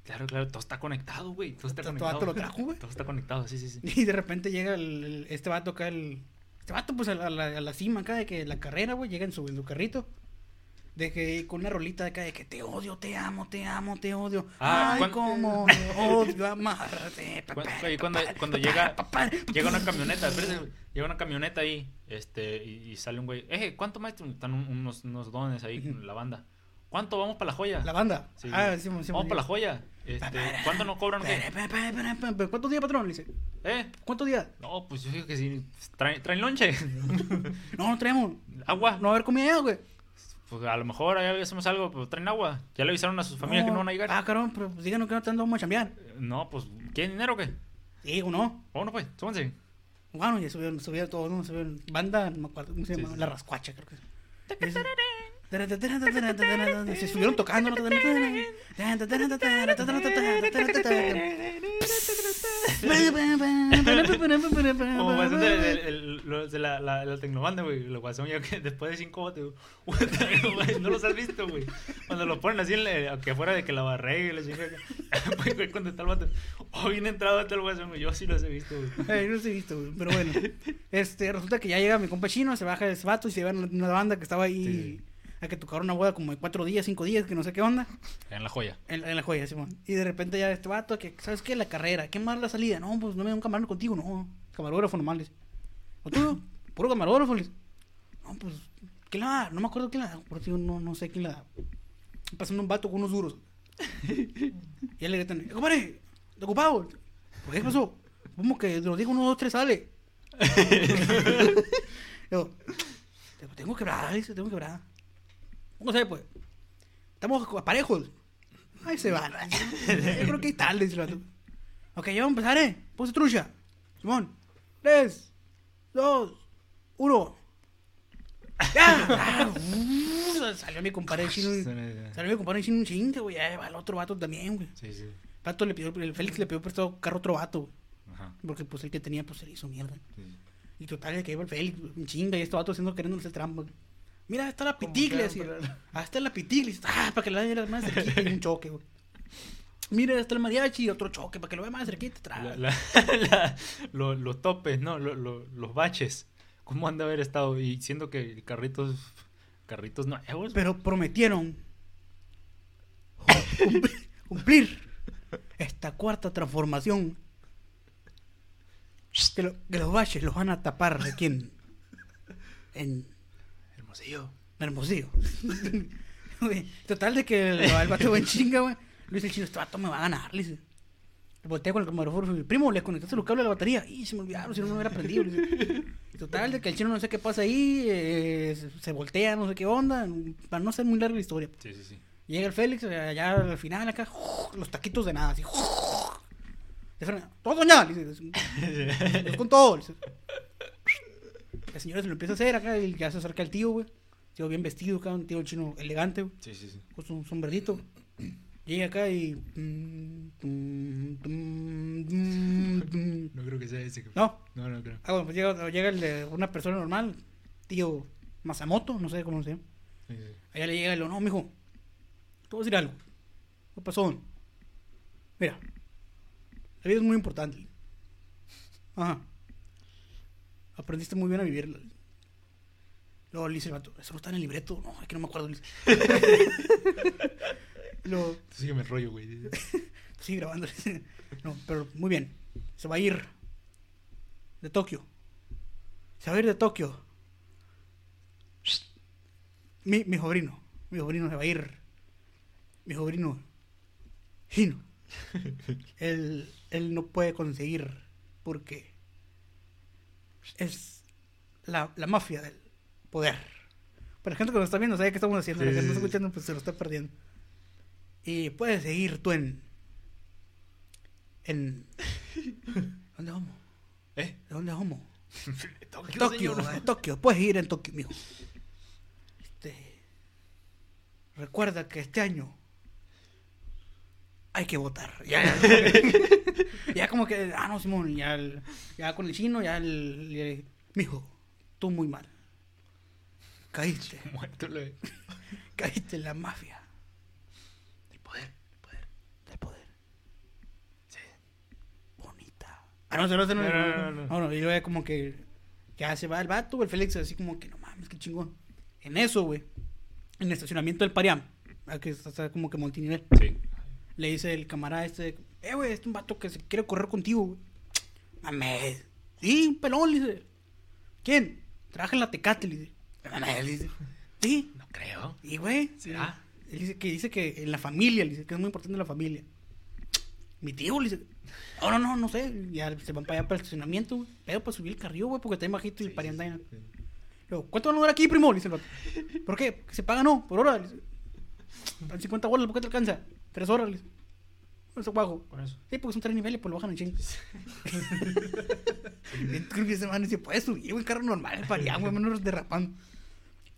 Claro, claro, todo está conectado, güey. Todo está conectado. todo lo trajo, güey. Todo está conectado, sí, sí, sí. Y de repente llega el, el- este vato acá, el... Este vato, pues, a la, a la- cima acá de que la carrera, güey, llega en su, en su carrito. De que con una rolita de acá de que te odio, te amo, te amo, te odio. Ah, Ay, cómo me odio amarte. pa, Cu- pa, y cuando, cuando llega, llega una camioneta, espérate, llega una camioneta ahí, este, y, y sale un güey, eh, ¿cuánto maestro? Están un- unos, unos dones ahí con la banda. ¿Cuánto vamos para la joya? La banda. Sí, ah, sí, sí, vamos para la joya. Este, ¿cuánto nos cobran? qué? ¿Cuántos días, patrón? Le dice. ¿Eh? ¿Cuántos días? No, pues yo digo que sí. Traen, traen lonche. No, no traemos. agua. No va a haber comida güey. Pues a lo mejor ahí hacemos algo, pero traen agua. Ya le avisaron a sus familias que no van a llegar. Ah, carón, pero pues díganos que no te vamos a chambear. No, pues, ¿quieren dinero o qué? Sí, o no. Bueno, pues, súbanse. Bueno, ya subieron, subieron todos, ¿no? Subieron banda, no me acuerdo cómo se llama, La. Rascuacha, creo que es. Se subieron tocando. Como guasón de, de- de la, la, la tecnobanda, güey. Que después de cinco botes, no los has visto, güey. Cuando los ponen así, aunque fuera de que la barré y la chingada. Güey, cuando el vato. Oh, bien entrado está el guasón, güey. Yo sí los he visto, güey. Ay, no los he visto, güey, pero bueno. Este, resulta que ya llega mi compa chino, se baja ese vato y se llevan una banda que estaba ahí. A que tocaron una boda como de cuatro días, cinco días, que no sé qué onda. En la joya. En, en la joya, Simón. Y de repente ya este vato, que, ¿sabes qué? La carrera, ¿qué más la salida? No, pues no me da un camarógrafo contigo, no. Camarógrafo dice. ¿O tú? Puro camarógrafo, le dice. No, pues, ¿quién la da? No me acuerdo quién la da, por ti no, no sé quién la da. Pasando un vato con unos duros. y él le gritan, "Eh, compadre, ¿te ocupado? ¿Por qué pasó? ¿Cómo que lo digo uno, dos, tres, sale? Yo, tengo quebrada, dice, tengo quebrada. ¿Cómo ve, pues? Estamos parejos. Ahí se van. Yo creo que hay tal, dice el vato. Ok, ya vamos a empezar, ¿eh? Pose trucha. Simón. Tres, dos, uno. ¡Ya! Salió mi compadre chino. Salió mi compadre chino un chingue, güey. El otro vato también, güey. Sí, sí. El le pidió, el Félix le pidió prestado carro a otro vato. güey, Ajá. Porque pues el que tenía, pues se le hizo mierda. Sí. Y total, que iba el Félix, un chinga, y este vato haciendo queriendo hacer trampa. Mira, está la pitiglia, Ah, está la pitiglia. Ah, para que la vea más cerquita y un choque, güey. Mira, está el mariachi y otro choque, para que lo vea más cerquita. La- la- la- lo- los topes, ¿no? Lo- lo- los baches. ¿Cómo han de haber estado? Y siendo que carritos, carritos nuevos. Pero prometieron cumplir- cumplir esta cuarta transformación. Que los baches los van a tapar aquí en, en Hermosillo. Hermosillo. Total de que el, el vato en chinga, güey. Dice el chino, este vato me va a ganar, le dice. voltea con el camarógrafo y dice, primo, ¿le conectaste los cables a la batería? Y se me olvidaron, si no me hubiera prendido. le dice. Total, de que el chino no sé qué pasa ahí, eh, se, voltea, no sé qué onda, para no ser muy larga la historia. Sí, sí, sí. Llega el Félix, eh, allá al final, acá, los taquitos de nada, así. De todo doña, le dice, "Es con todo. le dice. El señor se lo empieza a hacer acá y ya se acerca el tío, güey. Tío bien vestido acá, un tío chino elegante, güey Sí, sí, sí. con su sombrerito. Llega acá y. tum, tum, tum. No creo que sea ese. No, No, no creo. ah, bueno, pues llega, llega el de una persona normal, tío Masamoto, no sé cómo se llama. Sí, sí. Allá le llega y le no, mijo, te voy a decir algo. ¿Qué pasó? Mira, la vida es muy importante. Ajá. Aprendiste muy bien a vivirla. Luego le dice el vato, eso no está en el libreto. No, es que no me acuerdo. Luego, sígueme el rollo, güey. Sí, grabando. No, pero muy bien. Se va a ir de Tokio. Se va a ir de Tokio. Mi, mi sobrino. Mi sobrino se va a ir. Mi sobrino. Hino. Él, él no puede conseguir porque es la, la mafia del poder. Para la gente que nos está viendo, sabe qué estamos haciendo. Sí, la que sí, no está escuchando, pues se lo está perdiendo. Y puedes seguir tú en. En. ¿Dónde vamos? ¿Eh? ¿De dónde vamos? Tokio, Tokio, Tokio. Puedes ir en Tokio, mijo. Este. Recuerda que este año. Hay que votar. Ya, ya, como que-. Ah, no, Simón. Ya, el- ya con el chino, ya el. mijo, tú muy mal. Caíste. Muerto, lo Caíste en la mafia El poder, el poder. del poder. Sí. bonita. Ah, no, no, no, no, No, no, no, no, no. no, y luego como que ya se va el vato, el Félix así como que no mames, qué chingón. En eso, güey, en el estacionamiento del Pariam, que está como que multinivel, Sí. Le dice el camarada este, eh, güey, este es un vato que se quiere correr contigo, güey. Mames, sí, un pelón, le dice. ¿Quién? Trabaja en la Tecate, le dice. Mames, le dice. Sí, No creo. y güey, ¿Será? él dice que dice que en la familia, le dice que es muy importante la familia. Mi tío le dice, oh, no, no, no sé, ya se van para allá para el estacionamiento, güey. Pero para subir el carrillo, güey, porque está bien bajito y pariendo ahí. Luego, ¿cuánto van a dar aquí, primo? Le dice el vato. ¿Por qué? ¿Que se paga no? ¿Por hora? Le dice. Van 50 bolas, ¿por qué te alcanza? Tres horas, le dice. Eso bajo. Con eso. Sí, porque son tres niveles, pues lo bajan en ching. Creo que ese man se puede subir, güey, carro normal, para allá, güey, menos derrapando.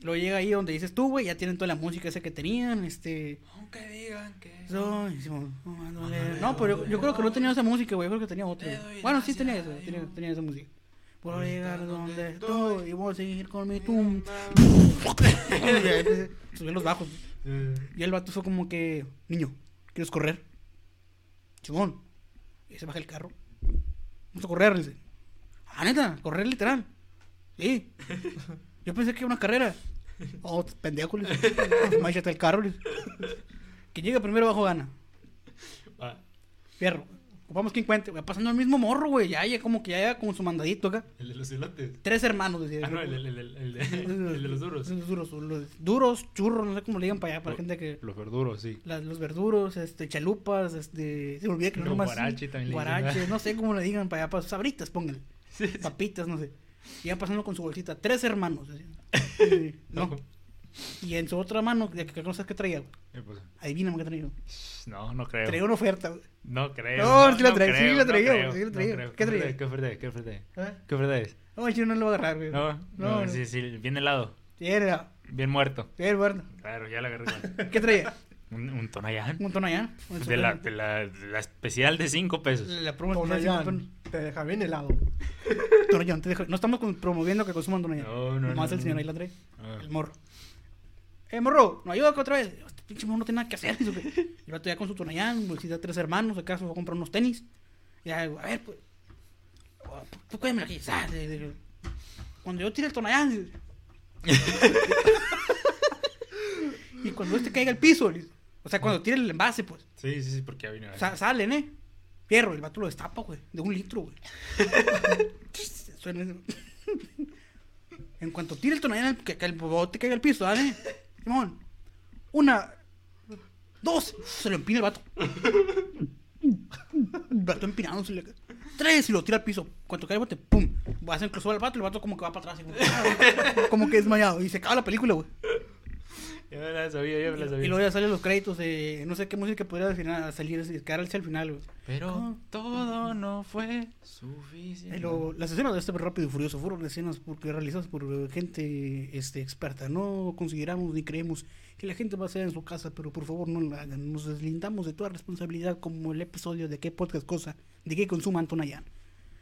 Luego llega ahí donde dices tú, güey, ya tienen toda la música esa que tenían, este... Aunque digan que. No, decimos, no, pero yo, yo creo que no tenía esa música, güey, yo creo que tenía otra. Bueno, sí tenía esa, tenía, tenía esa música. Por llegar donde estoy y voy a seguir con mi tum. Subió los bajos. Y el vato fue como que, niño, ¿quieres correr? Chimón. Y se baja el carro. Vamos a correr, dice. Ah, neta, correr literal. Sí. Yo pensé que era una carrera. Oh, pendejo, le el carro, le dice. Que llegue primero bajo gana. Va. Fierro. Ocupamos que encuentre. Va pasando el mismo morro, güey. Ya, ya como que ya llega como su mandadito acá. El de los elotes. Tres hermanos, decía. Ah, no, el, el, el, el, de, de los duros. Los duros, los duros, churros, no sé cómo le digan para allá, para la gente que... Los verduros, sí. las- los verduros, este, chalupas, este... Se me olvida que no Los nomás... guarache también le dicen, Guarache, no sé cómo le digan para allá, para sabritas, pónganle. Sí, sí. Papitas, no sé. Y ya pasando con su bolsita. Tres hermanos, decía. No. Y en su otra mano, de que no sabes qué traía. Eh, pues, Adivina qué traía. No, no creo. Traía una oferta, güey. No creo. No, sí la traía, sí la traía, creo, sí la traía. creo. ¿Qué ¿Qué traía? oferta- ¿Qué oferta? ¿Qué oferta? ¿Eh? ¿Qué oferta es? No, chino no lo va a agarrar, güey. No, no, no. sí, sí, bien helado. Era. Bien muerto. Sí, bueno. Claro, ya la agarré. ¿Qué traía? Un, un tonayán. Un allá. De la, de la, de la especial de 5 pesos. La promo Tonayán, te deja bien helado. Tonayán, te dejo- No estamos promoviendo que consuman Tonayán. No, no, Nomás no, el señor no. ahí la trae. Ah. El morro. Eh, morro, ¿no ayuda otra vez? Este pinche morro no tiene nada que hacer. que- El vato ya con su Tonayán, bolsita de tres hermanos, acaso va a comprar unos tenis. Ya, a ver, pues. oh, Tú cuédame aquí. ah, Cuando yo tire el Tonayán. dice. y cuando este caiga al piso, o sea, cuando tire el envase, pues. Sí, sí, sí, porque ya vino. Sa- salen, ¿eh? Fierro, el vato lo destapa, güey. De un litro, güey. Suena en cuanto tire el tonallán, que, que el bote caiga al piso, ¿vale? Una. Dos. Se lo empina el vato. El vato empinándose. Tres y lo tira al piso. Cuando cae el bote, pum. Va a hacer crossover al vato el vato como que va para atrás. como que desmayado. Y se acaba la película, güey. Ya me la sabía, ya me la Y sabía. luego ya salen los créditos de no sé qué música podría al final salir, hacia el final, güey. Pero todo no fue suficiente. Y luego, las escenas de este Rápido y Furioso fueron escenas porque realizadas por eh, gente este, experta. No consideramos ni creemos que la gente va a hacer en su casa, pero por favor no lo hagan. Nos deslindamos de toda responsabilidad como el episodio de qué podcast cosa, de qué consuma Antonayan.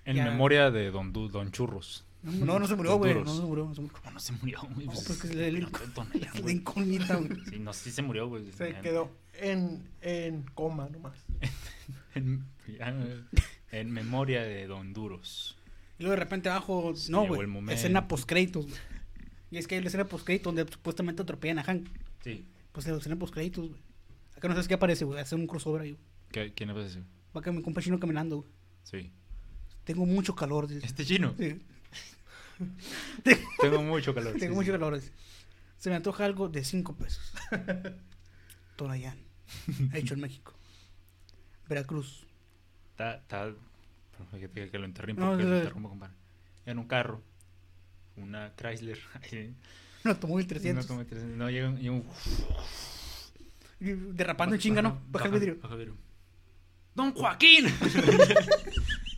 En Ya. memoria de Don, Du- Don Churros. No, no se murió, güey. No se murió, no se murió. ¿Cómo no se murió, güey? No, Pues, que le- incógnita, güey. Sí, no, sí se murió, güey. Se quedó en, en coma nomás. En, memoria de Don Duros. Y luego de repente abajo, Se no, güey. Escena post-créditos, güey. Y es que hay la escena post-créditos donde supuestamente atropellan a Hank. Sí. Pues la escena post-créditos, güey. Acá no sabes qué aparece, güey. Hacer un crossover ahí, güey. ¿Qué- ¿Quién ese? Va que mi compa chino caminando, güey. Sí. Tengo mucho calor, dice. Este chino. Sí. Tengo mucho calor. Tengo sí, mucho sí. calor. Se me antoja algo de 5 pesos. Tonayán. Hecho en México. Veracruz. Está, está... pero fíjate que lo interrumpo, No, porque no, lo interrumpo, compadre. En un carro. Una Chrysler. Un automóvil una 300. como 300, No, llega un... un- Derrapando en chinga, ¿no? Baja el vidrio. baja el vidrio. ¡Don Joaquín!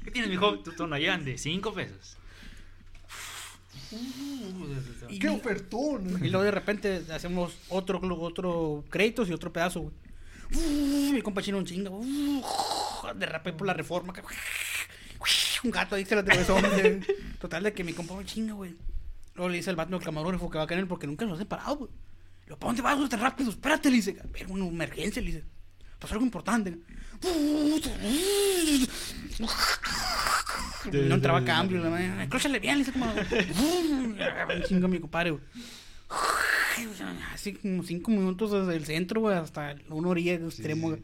¿Qué tienes, mijo? Tu Tonayán de 5 pesos. Y- ¡Qué ofertón! Y luego de repente hacemos otro, otro créditos y otro pedazo, güey. Uf, Mi compa chino un chinga. uf, Derrapé por la reforma. que- Un gato ahí se la atravesó. Total de que mi compa un chinga, güey. Luego le dice al vato al camarógrafo que va a caer porque nunca nos ha parado, güey. Digo, ¿para dónde vas, güey? Rápido, espérate, le dice. Era una emergencia, le dice. Pasó algo importante. No entraba cambio, la madre. Cróchale bien, le dice como. Un chingo a mi compadre, güey. Así como cinco minutos desde el centro, güey, hasta una orilla extremo, güey.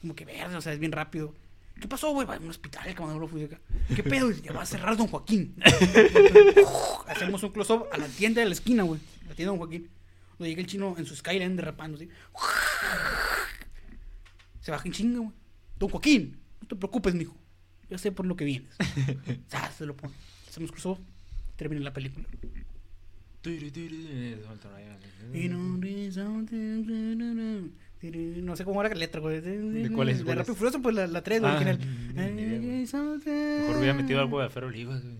Como que verde, o sea, es bien rápido. ¿Qué pasó, güey? Va a un hospital, el camarógrafo. y acá. ¿Qué pedo? Ya va a cerrar Don Joaquín. Hacemos un close-up a la tienda de la esquina, güey. La tienda de Don Joaquín. Donde llega el chino en su Skyline derrapando, así. Se baja en chinga, güey. Don Joaquín, no te preocupes, mijo. Yo sé por lo que vienes. Zas, se lo pone. Hacemos crossover. Termina la película. No sé cómo era la letra, güey. ¿De cuál es, De Rápido? Furioso, pues la, la 3, Ah, original. ni idea, Mejor hubiera metido algo de Alfredo Olivas, güey.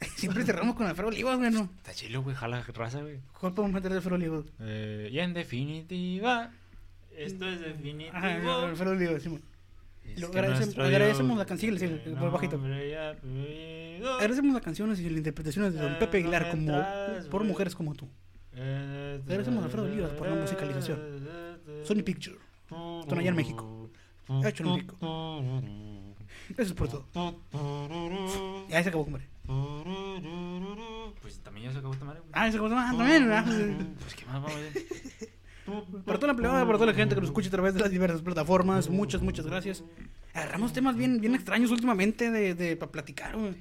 Siempre cerramos con Alfredo Olivas, güey, ¿no? Está chilo, güey. Jala raza, güey. ¿Cuál podemos meter de Alfredo Olivas? Eh, y en definitiva, esto es definitivo. Ajá, no, Alfredo Olivas, sí, güey. Es Lo agradecemos- la canción, bajito. apellido. Agradecemos las canciones y las interpretaciones de Don Pepe Aguilar como por mujeres como tú. Eh, Agradecemos a Alfredo Olivas por la musicalización. Sony Picture. Tonayán, México. Hecho en México. Gracias por todo. Ya se acabó, compadre. Pues también ya se acabó esta madre. Ah, se acabó. Ah, también. Pues qué más vamos a ver. Para toda la plebada, para toda la gente que nos escucha a través de las diversas plataformas, muchas, muchas gracias. Agarramos temas bien, bien extraños últimamente de, de para platicar, güey.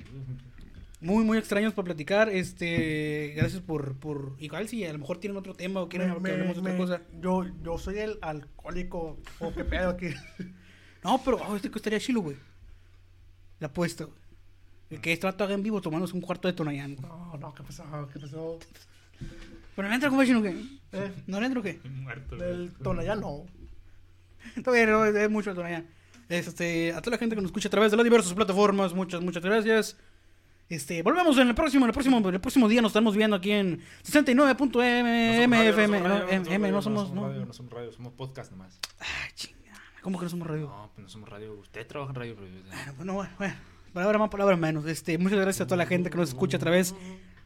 Muy, muy extraños para platicar. Este, gracias por, por. Igual si a lo mejor tienen otro tema o quieren Me- que hablemos de otra cosa. Yo, yo soy el alcohólico. ¿O qué pedo aquí? No, pero oh, este costaría chilo, güey. La apuesta, güey. El que este vato haga en vivo tomándose un cuarto de Tonayán. No, no, ¿qué pasó? ¿Qué pasó? Pero no entra como chino, ¿qué? Eh, ¿No le entra o qué? Muerto, del Tonayán no. Todavía no, es mucho el Tonayán. Este, a toda la gente que nos escucha a través de las diversas plataformas, muchas, muchas gracias. Este, volvemos en el próximo, en el próximo, en el próximo día nos estamos viendo aquí en 69.mfm. No, M, no somos, no. radio, no somos radio, somos podcast nomás. Ay, chingada. ¿Cómo que no somos radio? No, pues no somos radio. Usted trabaja en radio, pero. Bueno, bueno, bueno, bueno. Palabra más, palabra menos. Este, muchas gracias a toda la gente que nos escucha a través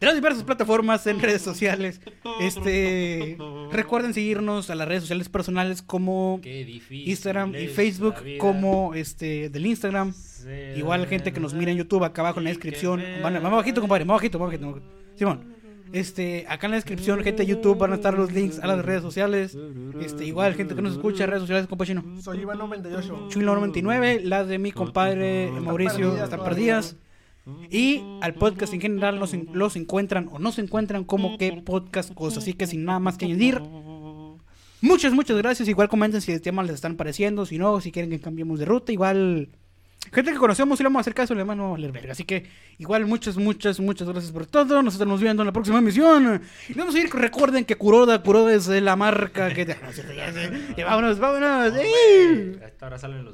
de las diversas plataformas en redes sociales. Este, recuerden seguirnos a las redes sociales personales como. Instagram y Facebook, como este del Instagram. Igual gente que nos mira en YouTube acá abajo en la descripción. Van, más bajito, compadre, más bajito, más bajito. Simón. Este, acá en la descripción, gente de YouTube, van a estar los links a las redes sociales. Este, igual, gente que nos escucha, redes sociales, compa chino. Soy Iván 98. Chulo 99, las de mi compadre Mauricio perdidas están todavía. Y al podcast en general los, los encuentran o no se encuentran como que podcast cosas. Así que sin nada más que añadir. Muchas, muchas gracias. Igual comenten si el tema les están pareciendo. Si no, si quieren que cambiemos de ruta. Igual Gente que conocemos y le vamos a hacer caso, le demás no vamos a valer verga. Así que, igual, muchas, muchas, muchas gracias por todo. Nos estamos viendo en la próxima emisión. Y vamos a ir, recuerden que Kuroda, Kuroda es la marca que... Vámonos, vámonos. ¡Ey! A esta hora salen los